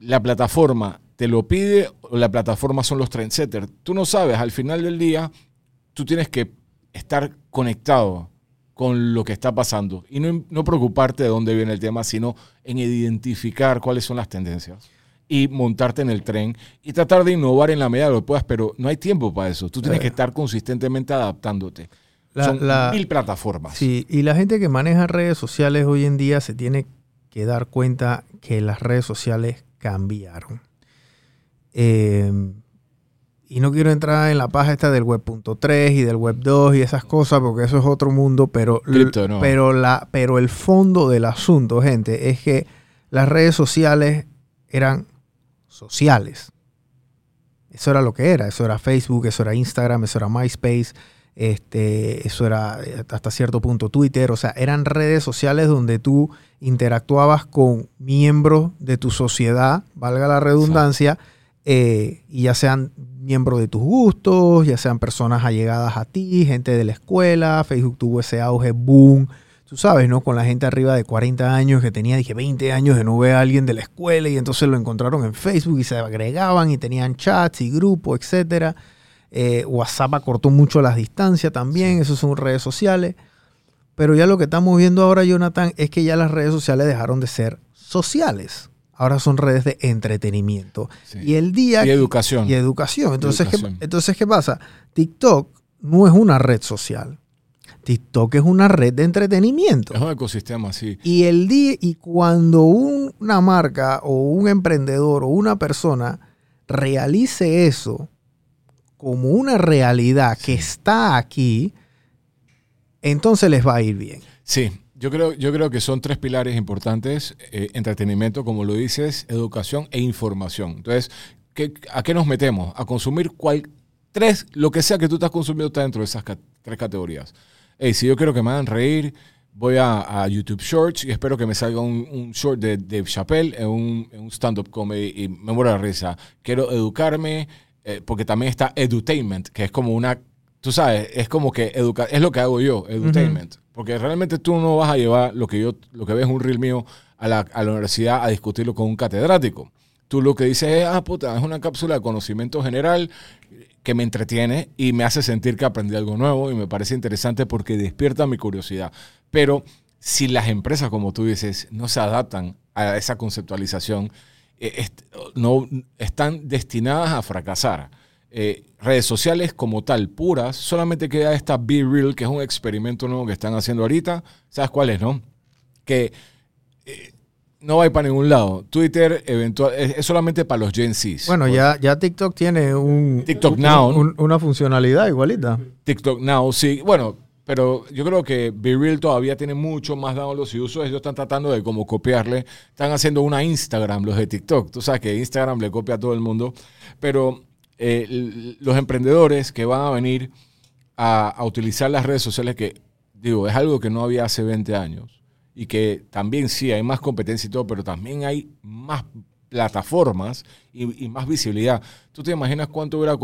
[SPEAKER 3] La plataforma te lo pide o la plataforma son los trendsetters. Tú no sabes, al final del día, tú tienes que estar conectado con lo que está pasando y no, no preocuparte de dónde viene el tema, sino en identificar cuáles son las tendencias y montarte en el tren y tratar de innovar en la medida de lo que puedas, pero no hay tiempo para eso. Tú tienes
[SPEAKER 2] Eh.
[SPEAKER 3] que estar consistentemente adaptándote.
[SPEAKER 2] La-
[SPEAKER 3] son
[SPEAKER 2] la-
[SPEAKER 3] mil plataformas.
[SPEAKER 2] Sí, y la gente que maneja redes sociales hoy en día se tiene que dar cuenta que las redes sociales cambiaron. Eh, y no quiero entrar en la paja esta del web.3 y del web 2 y esas cosas porque eso es otro mundo, pero,
[SPEAKER 3] Cripto, no.
[SPEAKER 2] pero, la, pero el fondo del asunto, gente, es que las redes sociales eran sociales. Eso era lo que era, eso era Facebook, eso era Instagram, eso era MySpace, este, eso era eh, hasta cierto punto Twitter, o sea, eran redes sociales donde tú interactuabas con miembros de tu sociedad, valga la redundancia, eh, y ya sean miembros de tus gustos, ya sean personas allegadas a ti, gente de la escuela, Facebook tuvo ese auge boom, tú sabes, ¿no? Con la gente arriba de 40 años que tenía, dije, 20 años de no ver a alguien de la escuela y entonces lo encontraron en Facebook y se agregaban y tenían chats y grupos, etcétera. Eh, WhatsApp acortó mucho las distancias también, eso son redes sociales. Pero ya lo que estamos viendo ahora, Jonathan, es que ya las redes sociales dejaron de ser sociales. Ahora son redes de entretenimiento.
[SPEAKER 3] Sí.
[SPEAKER 2] Y el día...
[SPEAKER 3] Y educación.
[SPEAKER 2] Y educación. Entonces,
[SPEAKER 3] Educación.
[SPEAKER 2] ¿qué, entonces, ¿qué pasa? TikTok no es una red social. TikTok es una red de entretenimiento.
[SPEAKER 3] Es un ecosistema, sí.
[SPEAKER 2] Y el día, y cuando un- una marca o un emprendedor o una persona realice eso como una realidad que está aquí, entonces les va a ir bien.
[SPEAKER 3] Sí, yo creo, yo creo que son tres pilares importantes. eh, entretenimiento, como lo dices, educación e información. Entonces, ¿qué- ¿a qué nos metemos? A consumir cual, tres, lo que sea que tú estás consumiendo está dentro de esas tres categorías. Hey, si yo quiero que me hagan reír, voy a, a YouTube Shorts y espero que me salga un, un short de Dave Chappelle en un, un stand-up comedy y me muero de risa. Quiero educarme, eh, porque también está edutainment, que es como una, tú sabes, es como que educa, es lo que hago yo, edutainment. Porque realmente tú no vas a llevar lo que yo, lo que ves un reel mío a la, a la universidad a discutirlo con un catedrático. Tú lo que dices es, ah, puta, es una cápsula de conocimiento general que me entretiene y me hace sentir que aprendí algo nuevo y me parece interesante porque despierta mi curiosidad. Pero si las empresas, como tú dices, no se adaptan a esa conceptualización, eh, est- no, están destinadas a fracasar. Eh, redes sociales como tal, puras, solamente queda esta Be Real, que es un experimento nuevo que están haciendo ahorita. ¿Sabes cuál es, no? Que eh, no va a ir para ningún lado. Twitter eventual, es, es solamente para los Gen Zs.
[SPEAKER 2] Bueno, ya, ya TikTok tiene un,
[SPEAKER 3] TikTok
[SPEAKER 2] un-
[SPEAKER 3] Now.
[SPEAKER 2] un- una funcionalidad igualita.
[SPEAKER 3] TikTok Now, sí. Bueno, pero yo creo que Be Real todavía tiene mucho más downloads y usos. Ellos están tratando de como copiarle. Están haciendo una Instagram, los de TikTok. Tú sabes que Instagram le copia a todo el mundo. Pero eh, los emprendedores que van a venir a, utilizar las redes sociales, que digo, es algo que no había hace 20 años. Y que también sí, hay más competencia y todo, pero también hay más plataformas y, más visibilidad. ¿Tú te imaginas cuánto hubiera...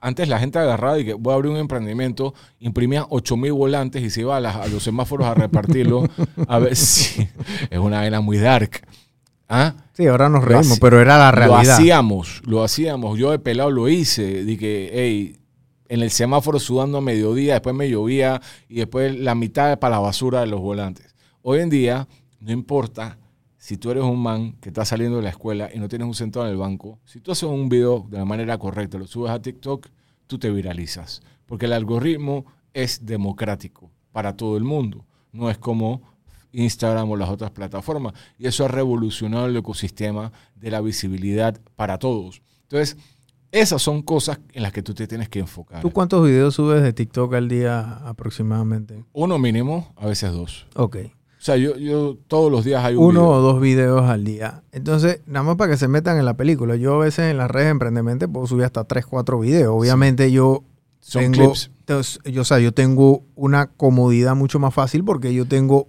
[SPEAKER 3] antes la gente agarraba y que voy a abrir un emprendimiento, imprimía 8000 volantes y se iba a, los semáforos a repartirlo. a ver <laughs> si... Es una vena muy dark. ¿Ah?
[SPEAKER 2] Sí, ahora nos
[SPEAKER 3] Lo
[SPEAKER 2] reímos,
[SPEAKER 3] hace-
[SPEAKER 2] pero era la
[SPEAKER 3] Lo
[SPEAKER 2] realidad.
[SPEAKER 3] hacíamos, lo hacíamos. Yo de pelado lo hice. Dije, hey, en el semáforo sudando a mediodía, después me llovía y después la mitad para la basura de los volantes. Hoy en día, no importa si tú eres un man que está saliendo de la escuela y no tienes un centavo en el banco, si tú haces un video de la manera correcta, lo subes a TikTok, tú te viralizas. Porque el algoritmo es democrático para todo el mundo. No es como Instagram o las otras plataformas. Y eso ha revolucionado el ecosistema de la visibilidad para todos. Entonces, esas son cosas en las que tú te tienes que enfocar.
[SPEAKER 2] ¿Tú cuántos videos subes de TikTok al día aproximadamente?
[SPEAKER 3] Uno mínimo, a veces dos.
[SPEAKER 2] Ok.
[SPEAKER 3] O sea, yo, yo todos los días hay un
[SPEAKER 2] Uno
[SPEAKER 3] video.
[SPEAKER 2] o dos videos al día. Entonces, nada más para que se metan en la película. Yo a veces en las redes de emprendimiento puedo subir hasta tres, cuatro videos. Obviamente yo
[SPEAKER 3] Son
[SPEAKER 2] tengo,
[SPEAKER 3] clips.
[SPEAKER 2] entonces, yo, o sea, yo tengo una comodidad mucho más fácil porque yo tengo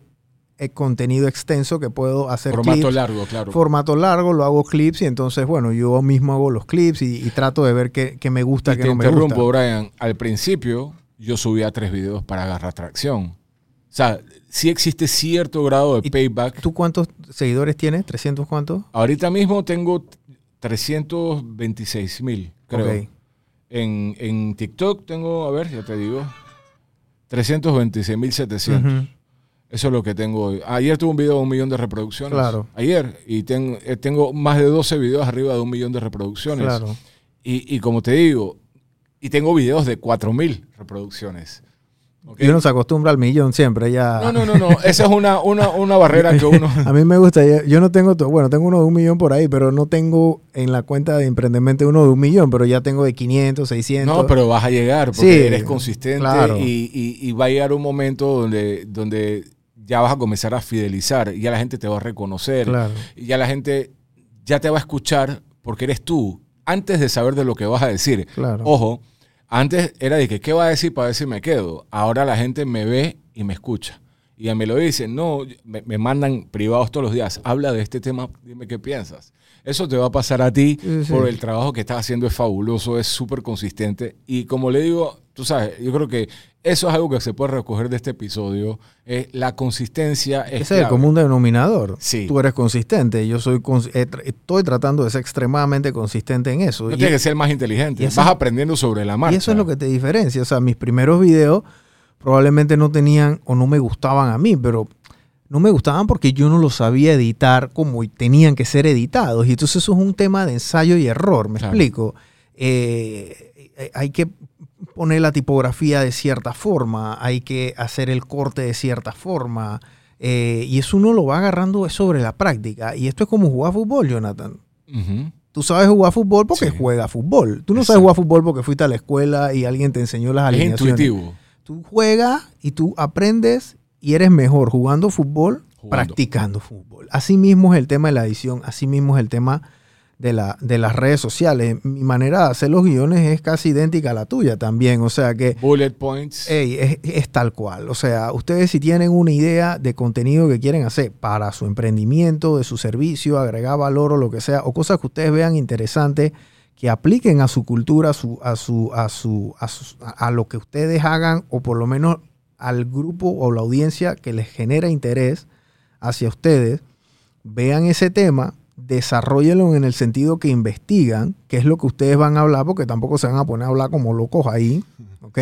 [SPEAKER 2] el contenido extenso que puedo hacer
[SPEAKER 3] Formato
[SPEAKER 2] clips,
[SPEAKER 3] largo, claro.
[SPEAKER 2] formato largo, lo hago clips y entonces, bueno, yo mismo hago los clips y, y trato de ver qué, qué me gusta,
[SPEAKER 3] y
[SPEAKER 2] qué
[SPEAKER 3] te
[SPEAKER 2] no me
[SPEAKER 3] interrumpo. Brian. Al principio, yo subía tres videos para agarrar tracción. O sea, sí existe cierto grado de
[SPEAKER 2] ¿Y
[SPEAKER 3] payback.
[SPEAKER 2] ¿Tú cuántos seguidores tienes? ¿300 cuántos?
[SPEAKER 3] Ahorita mismo tengo 326 mil, creo. En, en TikTok tengo, a ver, ya te digo, 326 mil 700.
[SPEAKER 2] Ujú.
[SPEAKER 3] Eso es lo que tengo hoy. Ayer tuve un video de un millón de reproducciones.
[SPEAKER 2] Claro.
[SPEAKER 3] Ayer. Y ten- eh, tengo más de 12 videos arriba de un millón de reproducciones.
[SPEAKER 2] Claro.
[SPEAKER 3] Y, y como te digo, y tengo videos de 4000 reproducciones.
[SPEAKER 2] Y uno se acostumbra al millón siempre, ya.
[SPEAKER 3] No, no, no, no. <laughs> Esa es una, una, una barrera que uno. <laughs>
[SPEAKER 2] A mí me gusta, yo- yo no tengo, bueno, tengo uno de un millón por ahí, pero no tengo en la cuenta de Emprendement uno de un millón, pero ya tengo de 500, 600.
[SPEAKER 3] No, pero vas a llegar porque
[SPEAKER 2] Sí,
[SPEAKER 3] eres consistente
[SPEAKER 2] claro.
[SPEAKER 3] y, y- y va a llegar un momento donde, donde ya vas a comenzar a fidelizar y ya la gente te va a reconocer
[SPEAKER 2] Claro.
[SPEAKER 3] y ya la gente ya te va a escuchar porque eres tú antes de saber de lo que vas a decir.
[SPEAKER 2] Claro.
[SPEAKER 3] Ojo, antes era de que qué va a decir para ver si me quedo. Ahora la gente me ve y me escucha. Y ya me lo dicen, no, me, me mandan privados todos los días. Habla de este tema, dime qué piensas. Eso te va a pasar a ti
[SPEAKER 2] Sí, sí.
[SPEAKER 3] por el trabajo que estás haciendo, es fabuloso, es súper consistente. Y como le digo, tú sabes, yo creo que eso es algo que se puede recoger de este episodio. eh, la consistencia es
[SPEAKER 2] Ese es el común denominador.
[SPEAKER 3] Sí.
[SPEAKER 2] Tú eres consistente. Yo soy cons- eh, estoy tratando de ser extremadamente consistente en eso.
[SPEAKER 3] No tienes que ser más inteligente,
[SPEAKER 2] eso-
[SPEAKER 3] vas aprendiendo sobre la marcha.
[SPEAKER 2] Y eso es lo que te diferencia. O sea, mis primeros videos probablemente no tenían o no me gustaban a mí, pero no me gustaban porque yo no los sabía editar como tenían que ser editados. Y entonces eso es un tema de ensayo y error, ¿me
[SPEAKER 3] Claro.
[SPEAKER 2] explico? Eh, hay que poner la tipografía de cierta forma, hay que hacer el corte de cierta forma. eh, y eso uno lo va agarrando sobre la práctica. Y esto es como jugar fútbol, Jonathan. Tú sabes jugar fútbol porque
[SPEAKER 3] Sí.
[SPEAKER 2] juegas fútbol. Tú no
[SPEAKER 3] Exacto.
[SPEAKER 2] sabes jugar fútbol porque fuiste a la escuela y alguien te enseñó las
[SPEAKER 3] Es
[SPEAKER 2] alineaciones.
[SPEAKER 3] intuitivo.
[SPEAKER 2] Tú juegas y tú aprendes y eres mejor jugando fútbol,
[SPEAKER 3] Jugando.
[SPEAKER 2] practicando fútbol. Así mismo es el tema de la edición, así mismo es el tema de, la, de las redes sociales. Mi manera de hacer los guiones es casi idéntica a la tuya también. O sea que
[SPEAKER 3] Bullet points.
[SPEAKER 2] Ey, es, es tal cual. O sea, ustedes si tienen una idea de contenido que quieren hacer para su emprendimiento, de su servicio, agregar valor o lo que sea, o cosas que ustedes vean interesantes, que apliquen a su cultura, a, su, a, su, a, su, a, a- a lo que ustedes hagan, o por lo menos al grupo o la audiencia que les genera interés hacia ustedes, vean ese tema, desarrollenlo en el sentido que investigan, qué es lo que ustedes van a hablar, porque tampoco se van a poner a hablar como locos ahí, <laughs> ¿ok?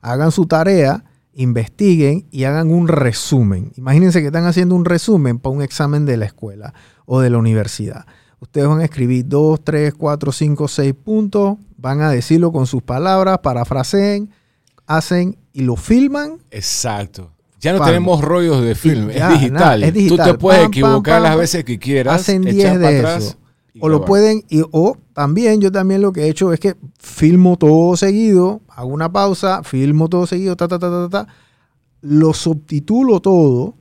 [SPEAKER 2] Hagan su tarea, investiguen y hagan un resumen. Imagínense que están haciendo un resumen para un examen de la escuela o de la universidad. Ustedes van a escribir dos, tres, cuatro, cinco, seis puntos, van a decirlo con sus palabras, parafraseen, hacen y lo filman
[SPEAKER 3] Exacto. Ya no
[SPEAKER 2] Pam.
[SPEAKER 3] tenemos rollos de film,
[SPEAKER 2] ya,
[SPEAKER 3] es, digital.
[SPEAKER 2] es digital.
[SPEAKER 3] Tú te puedes
[SPEAKER 2] Pam,
[SPEAKER 3] equivocar
[SPEAKER 2] pam,
[SPEAKER 3] las veces que quieras.
[SPEAKER 2] hacen
[SPEAKER 3] echar
[SPEAKER 2] 10
[SPEAKER 3] para
[SPEAKER 2] de
[SPEAKER 3] atrás
[SPEAKER 2] eso. O lo pueden, y, o también, yo también lo que he hecho es que filmo todo seguido, hago una pausa, filmo todo seguido, ta, ta, ta, ta, ta, lo subtitulo todo,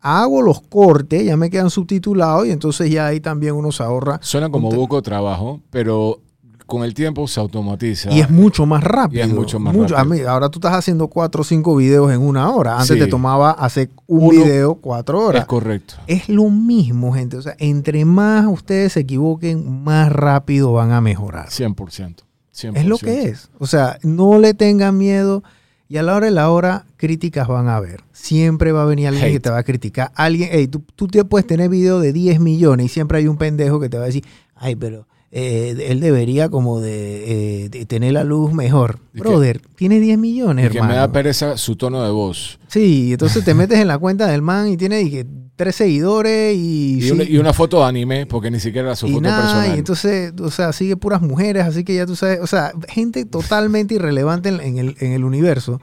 [SPEAKER 2] hago los cortes, ya me quedan subtitulados y entonces ya ahí también uno se ahorra.
[SPEAKER 3] Suena como poco trabajo, pero con el tiempo se automatiza.
[SPEAKER 2] Y es mucho más rápido.
[SPEAKER 3] Y es mucho más rápido.
[SPEAKER 2] mí, ahora tú estás haciendo cuatro o cinco videos en una hora. Antes
[SPEAKER 3] Sí.
[SPEAKER 2] te tomaba hacer un
[SPEAKER 3] Uno-
[SPEAKER 2] video cuatro horas.
[SPEAKER 3] Es correcto.
[SPEAKER 2] Es lo mismo, gente. O sea, entre más ustedes se equivoquen, más rápido van a mejorar.
[SPEAKER 3] 100%. 100%.
[SPEAKER 2] Es lo que es. O sea, no le tengan miedo. Y a la hora de la hora, críticas van a haber. Siempre va a venir alguien
[SPEAKER 3] Hate.
[SPEAKER 2] que te va a criticar. Alguien, hey, tú, tú te puedes tener video de 10 millones y siempre hay un pendejo que te va a decir, ay, pero eh, él debería como de, eh, de tener la luz mejor.
[SPEAKER 3] Que-
[SPEAKER 2] Brother, tiene 10 millones,
[SPEAKER 3] Y que
[SPEAKER 2] hermano.
[SPEAKER 3] me da pereza su tono de voz.
[SPEAKER 2] Sí, entonces te metes en la cuenta del man y tiene que, tres seguidores y,
[SPEAKER 3] Y,
[SPEAKER 2] sí,
[SPEAKER 3] una, y una foto de anime, porque ni siquiera era su
[SPEAKER 2] y
[SPEAKER 3] foto
[SPEAKER 2] nada,
[SPEAKER 3] personal.
[SPEAKER 2] y entonces, o sea, sigue puras mujeres, así que ya tú sabes, o sea, gente totalmente irrelevante en, en el, en el universo.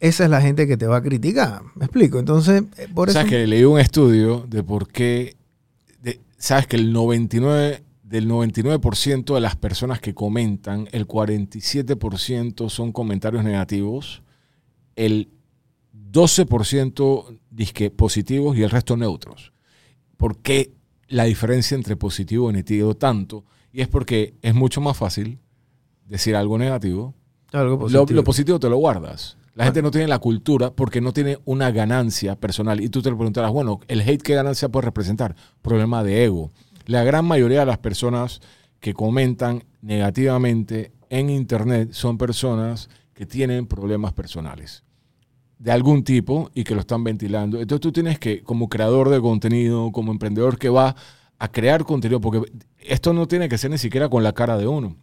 [SPEAKER 2] Esa es la gente que te va a criticar. ¿Me explico? Entonces, eh, por eso.
[SPEAKER 3] Sabes que leí un estudio de por qué, de- sabes que el 99, del 99% de las personas que comentan, el 47% son comentarios negativos, el 12% disque positivos y el resto neutros. ¿Por qué la diferencia entre positivo y negativo tanto? Y es porque es mucho más fácil decir algo negativo
[SPEAKER 2] algo positivo.
[SPEAKER 3] lo positivo te lo guardas. La gente no tiene la cultura porque no tiene una ganancia personal. Y tú te lo preguntarás, bueno, ¿el hate qué ganancia puede representar? Problema de ego. La gran mayoría de las personas que comentan negativamente en Internet son personas que tienen problemas personales de algún tipo y que lo están ventilando. Entonces tú tienes que, como creador de contenido, como emprendedor que va a crear contenido, porque esto no tiene que ser ni siquiera con la cara de uno.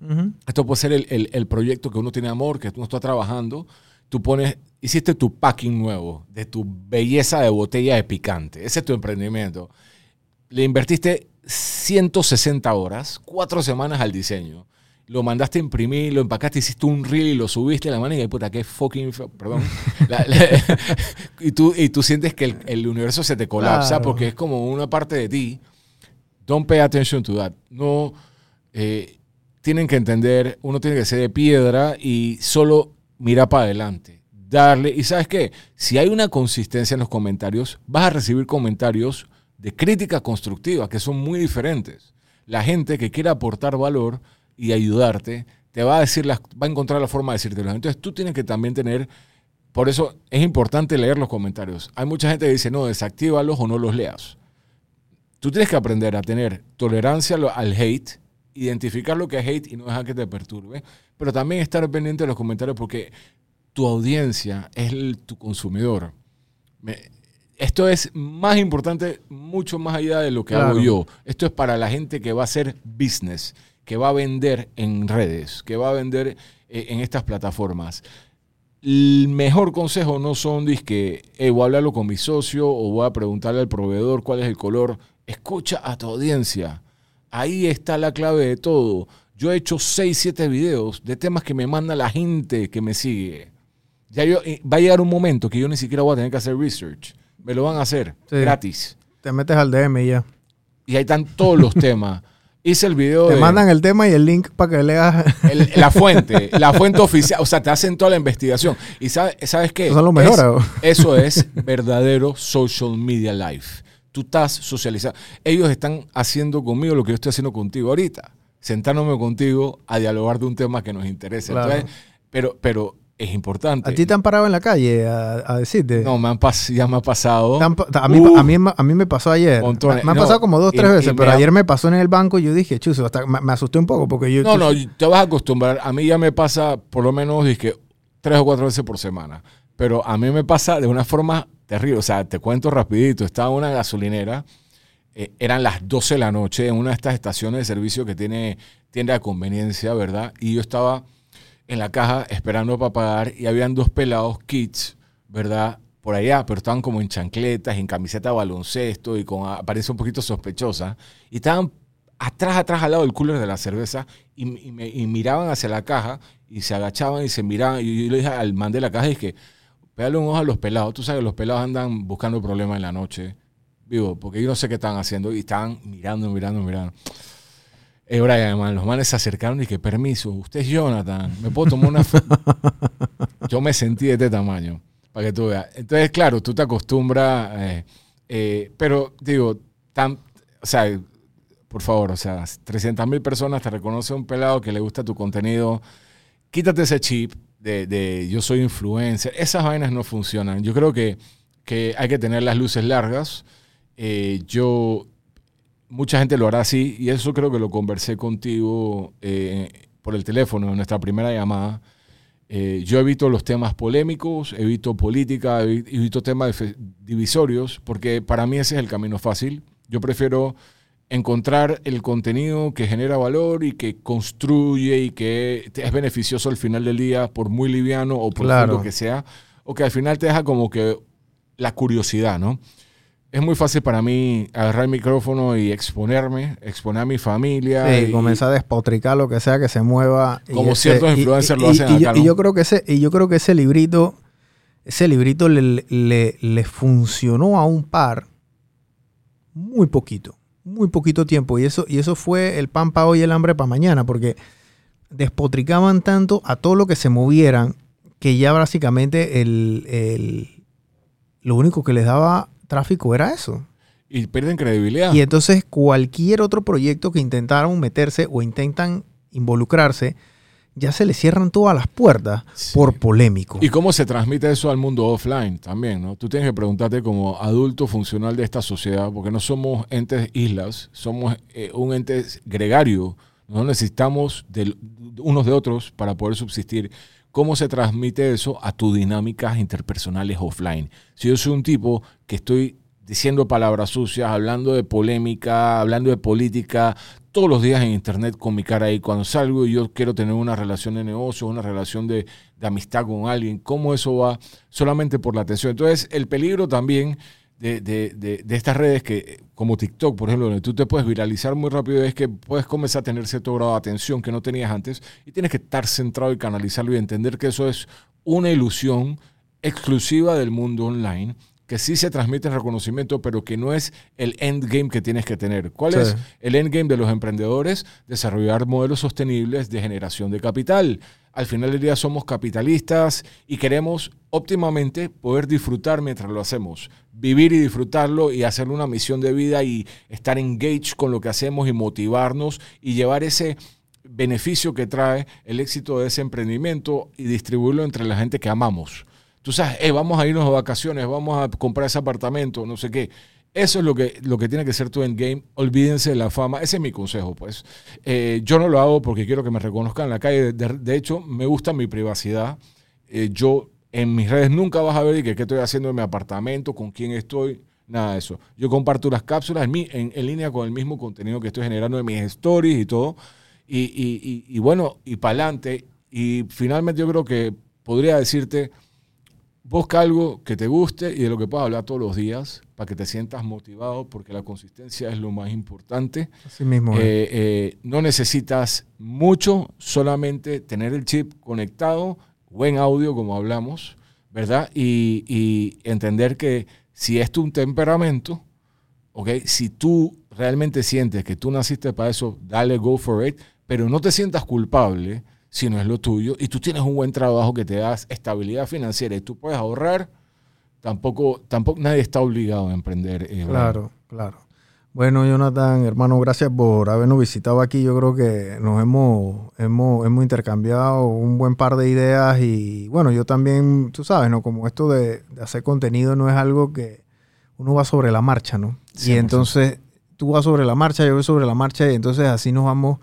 [SPEAKER 3] Esto puede ser el, el- el proyecto que uno tiene amor, que uno está trabajando. Tú pones, hiciste tu packing nuevo de tu belleza de botella de picante. Ese es tu emprendimiento. Le invertiste 160 horas, cuatro semanas al diseño. lo mandaste a imprimir, lo empacaste, hiciste un reel y lo subiste a la mano y puta, qué fucking, feo", perdón. <laughs> La- la- <laughs> y, tú, y tú sientes que el, el universo se te colapsa
[SPEAKER 2] Claro.
[SPEAKER 3] porque es como una parte de ti. Don't pay attention to that. No, eh, tienen que entender, uno tiene que ser de piedra y solo mira para adelante. Darle, y sabes qué, si hay una consistencia en los comentarios, vas a recibir comentarios de crítica constructiva, que son muy diferentes. La gente que quiere aportar valor y ayudarte, te va a decir, las, va a encontrar la forma de decírtelo. Entonces tú tienes que también tener, por eso es importante leer los comentarios. Hay mucha gente que dice, no, desactívalos o no los leas. Tú tienes que aprender a tener tolerancia al- hate, identificar lo que es hate y no dejar que te perturbe, pero también estar pendiente de los comentarios porque tu audiencia es tu consumidor. Esto es más importante, mucho más allá de lo que hago yo. Esto es para la gente que va a hacer business, que va a vender en redes, que va a vender eh, en estas plataformas. El mejor consejo no son que voy a hablarlo con mi socio o voy a preguntarle al proveedor cuál es el color. Escucha a tu audiencia. Ahí está la clave de todo. Yo he hecho 6, 7 videos de temas que me manda la gente que me sigue. Ya yo, eh, va a llegar un momento que yo ni siquiera voy a tener que hacer research. Me lo van a hacer
[SPEAKER 2] Sí.
[SPEAKER 3] gratis.
[SPEAKER 2] Te metes al DM y ya.
[SPEAKER 3] Y ahí están todos los <laughs> temas. Hice el video
[SPEAKER 2] Te
[SPEAKER 3] de
[SPEAKER 2] mandan el tema y el link para que leas.
[SPEAKER 3] el- la fuente, <laughs> la fuente oficial. O sea, te hacen toda la investigación. ¿Y sabe- sabes qué?
[SPEAKER 2] Eso son los mejores.
[SPEAKER 3] Es- eso es <laughs> verdadero social media life. Tú estás socializando. Ellos están haciendo conmigo lo que yo estoy haciendo contigo ahorita. Sentándome contigo a dialogar de un tema que nos interesa.
[SPEAKER 2] Claro.
[SPEAKER 3] Entonces, pero, pero es importante.
[SPEAKER 2] ¿A ti te han parado en la calle a, a decirte?
[SPEAKER 3] No, me han pas- ya me ha pasado.
[SPEAKER 2] A, mí,
[SPEAKER 3] Uh,
[SPEAKER 2] a, mí, a mí me pasó ayer.
[SPEAKER 3] montones.
[SPEAKER 2] Me, han
[SPEAKER 3] No,
[SPEAKER 2] pasado como dos, tres
[SPEAKER 3] y
[SPEAKER 2] veces, pero ayer me pasó en el banco y yo dije, chuzo, hasta me, me asusté un poco porque yo...
[SPEAKER 3] No, no, te vas a acostumbrar. A mí ya me pasa por lo menos dizque, tres o cuatro veces por semana. Pero a mí me pasa de una forma terrible. O sea, te cuento rapidito. Estaba en una gasolinera. eh, eran las 12 de la noche en una de estas estaciones de servicio que tiene tienda de conveniencia, ¿verdad? Y yo estaba en la caja esperando para pagar y habían dos pelados kids, ¿verdad? Por allá, pero estaban como en chancletas, en camiseta de baloncesto y con apariencia un poquito sospechosa. Y estaban atrás, atrás, al lado del cooler de la cerveza y, me- y miraban hacia la caja y se agachaban y se miraban. Y yo le dije al man de la caja, dije, pégale un ojo a los pelados. Tú sabes, los pelados andan buscando problemas en la noche. Vivo, porque yo no sé qué estaban haciendo y estaban mirando, mirando, mirando. Eh, Brian, man, los manes se acercaron y que permiso, usted es Jonathan, me puedo tomar una foto. <laughs> Yo me sentí de este tamaño, para que tú veas. Entonces, claro, tú te acostumbras, eh, eh, pero digo, tan, o sea, por favor, o sea, 300 mil personas te reconoce un pelado que le gusta tu contenido. Quítate ese chip de, de yo soy influencer. Esas vainas no funcionan. Yo creo que, que hay que tener las luces largas. Eh, yo, mucha gente lo hará así y eso creo que lo conversé contigo eh, por el teléfono en nuestra primera llamada. Eh, yo evito los temas polémicos, evito política, evi- evito temas divisorios, porque para mí ese es el camino fácil. Yo prefiero encontrar el contenido que genera valor y que construye y que es beneficioso al final del día, por muy liviano o por
[SPEAKER 2] Claro.
[SPEAKER 3] que sea, o que al final te deja como que la curiosidad, ¿no? Es muy fácil para mí agarrar el micrófono y exponerme, exponer a mi familia.
[SPEAKER 2] Sí,
[SPEAKER 3] y-
[SPEAKER 2] comenzar a despotricar lo que sea que se mueva. y
[SPEAKER 3] Como ciertos
[SPEAKER 2] y-
[SPEAKER 3] influencers
[SPEAKER 2] y-
[SPEAKER 3] lo hacen
[SPEAKER 2] y, yo-
[SPEAKER 3] acá,
[SPEAKER 2] y
[SPEAKER 3] ¿no?
[SPEAKER 2] yo creo que ese, y yo creo que ese librito, ese librito le, le- le funcionó a un par muy poquito, muy poquito tiempo. Y eso, y eso fue el pan para hoy y el hambre para mañana, porque despotricaban tanto a todo lo que se movieran que ya básicamente el, el- lo único que les daba tráfico era eso.
[SPEAKER 3] y pierden credibilidad.
[SPEAKER 2] Y entonces cualquier otro proyecto que intentaron meterse o intentan involucrarse, ya se les cierran todas las puertas
[SPEAKER 3] Sí.
[SPEAKER 2] por polémico.
[SPEAKER 3] ¿Y cómo se transmite eso al mundo offline también? ¿no? Tú tienes que preguntarte como adulto funcional de esta sociedad, porque no somos entes islas, somos eh, un ente gregario. No necesitamos de unos de otros para poder subsistir. ¿Cómo se transmite eso a tus dinámicas interpersonales offline? Si yo soy un tipo que estoy diciendo palabras sucias, hablando de polémica, hablando de política, todos los días en internet con mi cara ahí. Cuando salgo y yo quiero tener una relación de negocio, una relación de, de amistad con alguien, ¿cómo eso va solamente por la atención? Entonces, el peligro también de, de, de, de estas redes que, como TikTok, por ejemplo, donde tú te puedes viralizar muy rápido, es que puedes comenzar a tener cierto grado de atención que no tenías antes y tienes que estar centrado y canalizarlo y entender que eso es una ilusión exclusiva del mundo online que sí se transmite en reconocimiento, pero que no es el endgame que tienes que tener. ¿Cuál
[SPEAKER 2] Sí.
[SPEAKER 3] es el endgame de los emprendedores? Desarrollar modelos sostenibles de generación de capital. Al final del día somos capitalistas y queremos óptimamente poder disfrutar mientras lo hacemos. Vivir y disfrutarlo y hacerlo una misión de vida y estar engaged con lo que hacemos y motivarnos y llevar ese beneficio que trae el éxito de ese emprendimiento y distribuirlo entre la gente que amamos. Tú sabes, "Eh, vamos a irnos de vacaciones, vamos a comprar ese apartamento, no sé qué. Eso es lo que, lo que tiene que ser tu endgame. Olvídense de la fama. Ese es mi consejo, pues. Eh, yo no lo hago porque quiero que me reconozcan en la calle. De, de hecho, me gusta mi privacidad. Eh, yo en mis redes nunca vas a ver que qué estoy haciendo en mi apartamento, con quién estoy, nada de eso. Yo comparto las cápsulas en, mi- en, en línea con el mismo contenido que estoy generando en mis stories y todo. Y, y- y- y bueno, y para adelante. Y finalmente yo creo que podría decirte, busca algo que te guste y de lo que puedas hablar todos los días para que te sientas motivado, porque la consistencia es lo más importante.
[SPEAKER 2] Así mismo.
[SPEAKER 3] Eh, eh, no necesitas mucho, solamente tener el chip conectado, buen audio como hablamos, ¿verdad? Y, y entender que si es tu temperamento, ¿ok? Si tú realmente sientes que tú naciste para eso, dale go for it, pero no te sientas culpable si no es lo tuyo y tú tienes un buen trabajo que te da estabilidad financiera y tú puedes ahorrar, tampoco, tampoco nadie está obligado a emprender. eh.
[SPEAKER 2] Claro, claro. Bueno, Jonathan, hermano, gracias por habernos visitado aquí. Yo creo que nos hemos, hemos, hemos intercambiado un buen par de ideas y bueno, yo también, tú sabes, ¿no? Como esto de, de hacer contenido no es algo que uno va sobre la marcha, ¿no? Y
[SPEAKER 3] 100%.
[SPEAKER 2] entonces tú vas sobre la marcha, yo voy sobre la marcha y entonces así nos vamos,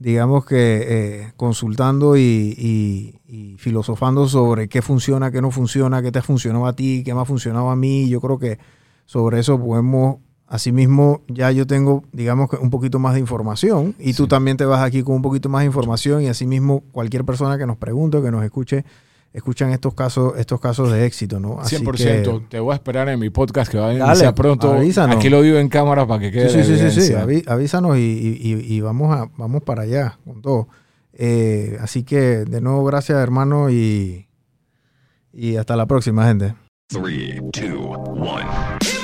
[SPEAKER 2] digamos que eh, consultando y, y- y filosofando sobre qué funciona, qué no funciona, qué te ha funcionado a ti, qué me ha funcionado a mí. Yo creo que sobre eso podemos, asimismo, ya yo tengo, digamos un poquito más de información y tú también te vas aquí con un poquito más de información y asimismo cualquier persona que nos pregunte o que nos escuche, escuchan estos casos, estos casos de éxito, ¿no? Así
[SPEAKER 3] 100%.
[SPEAKER 2] que-
[SPEAKER 3] Te voy a esperar en mi podcast que va a iniciar pronto.
[SPEAKER 2] avísanos.
[SPEAKER 3] Aquí lo digo en cámara para que quede
[SPEAKER 2] Sí,
[SPEAKER 3] la
[SPEAKER 2] sí, sí, sí, sí.
[SPEAKER 3] evidencia.
[SPEAKER 2] Aví- avísanos y, y- y- y vamos, a, vamos para allá con todo. Eh, así que de nuevo, gracias hermano y, y hasta la próxima, gente.
[SPEAKER 1] Three, two, one.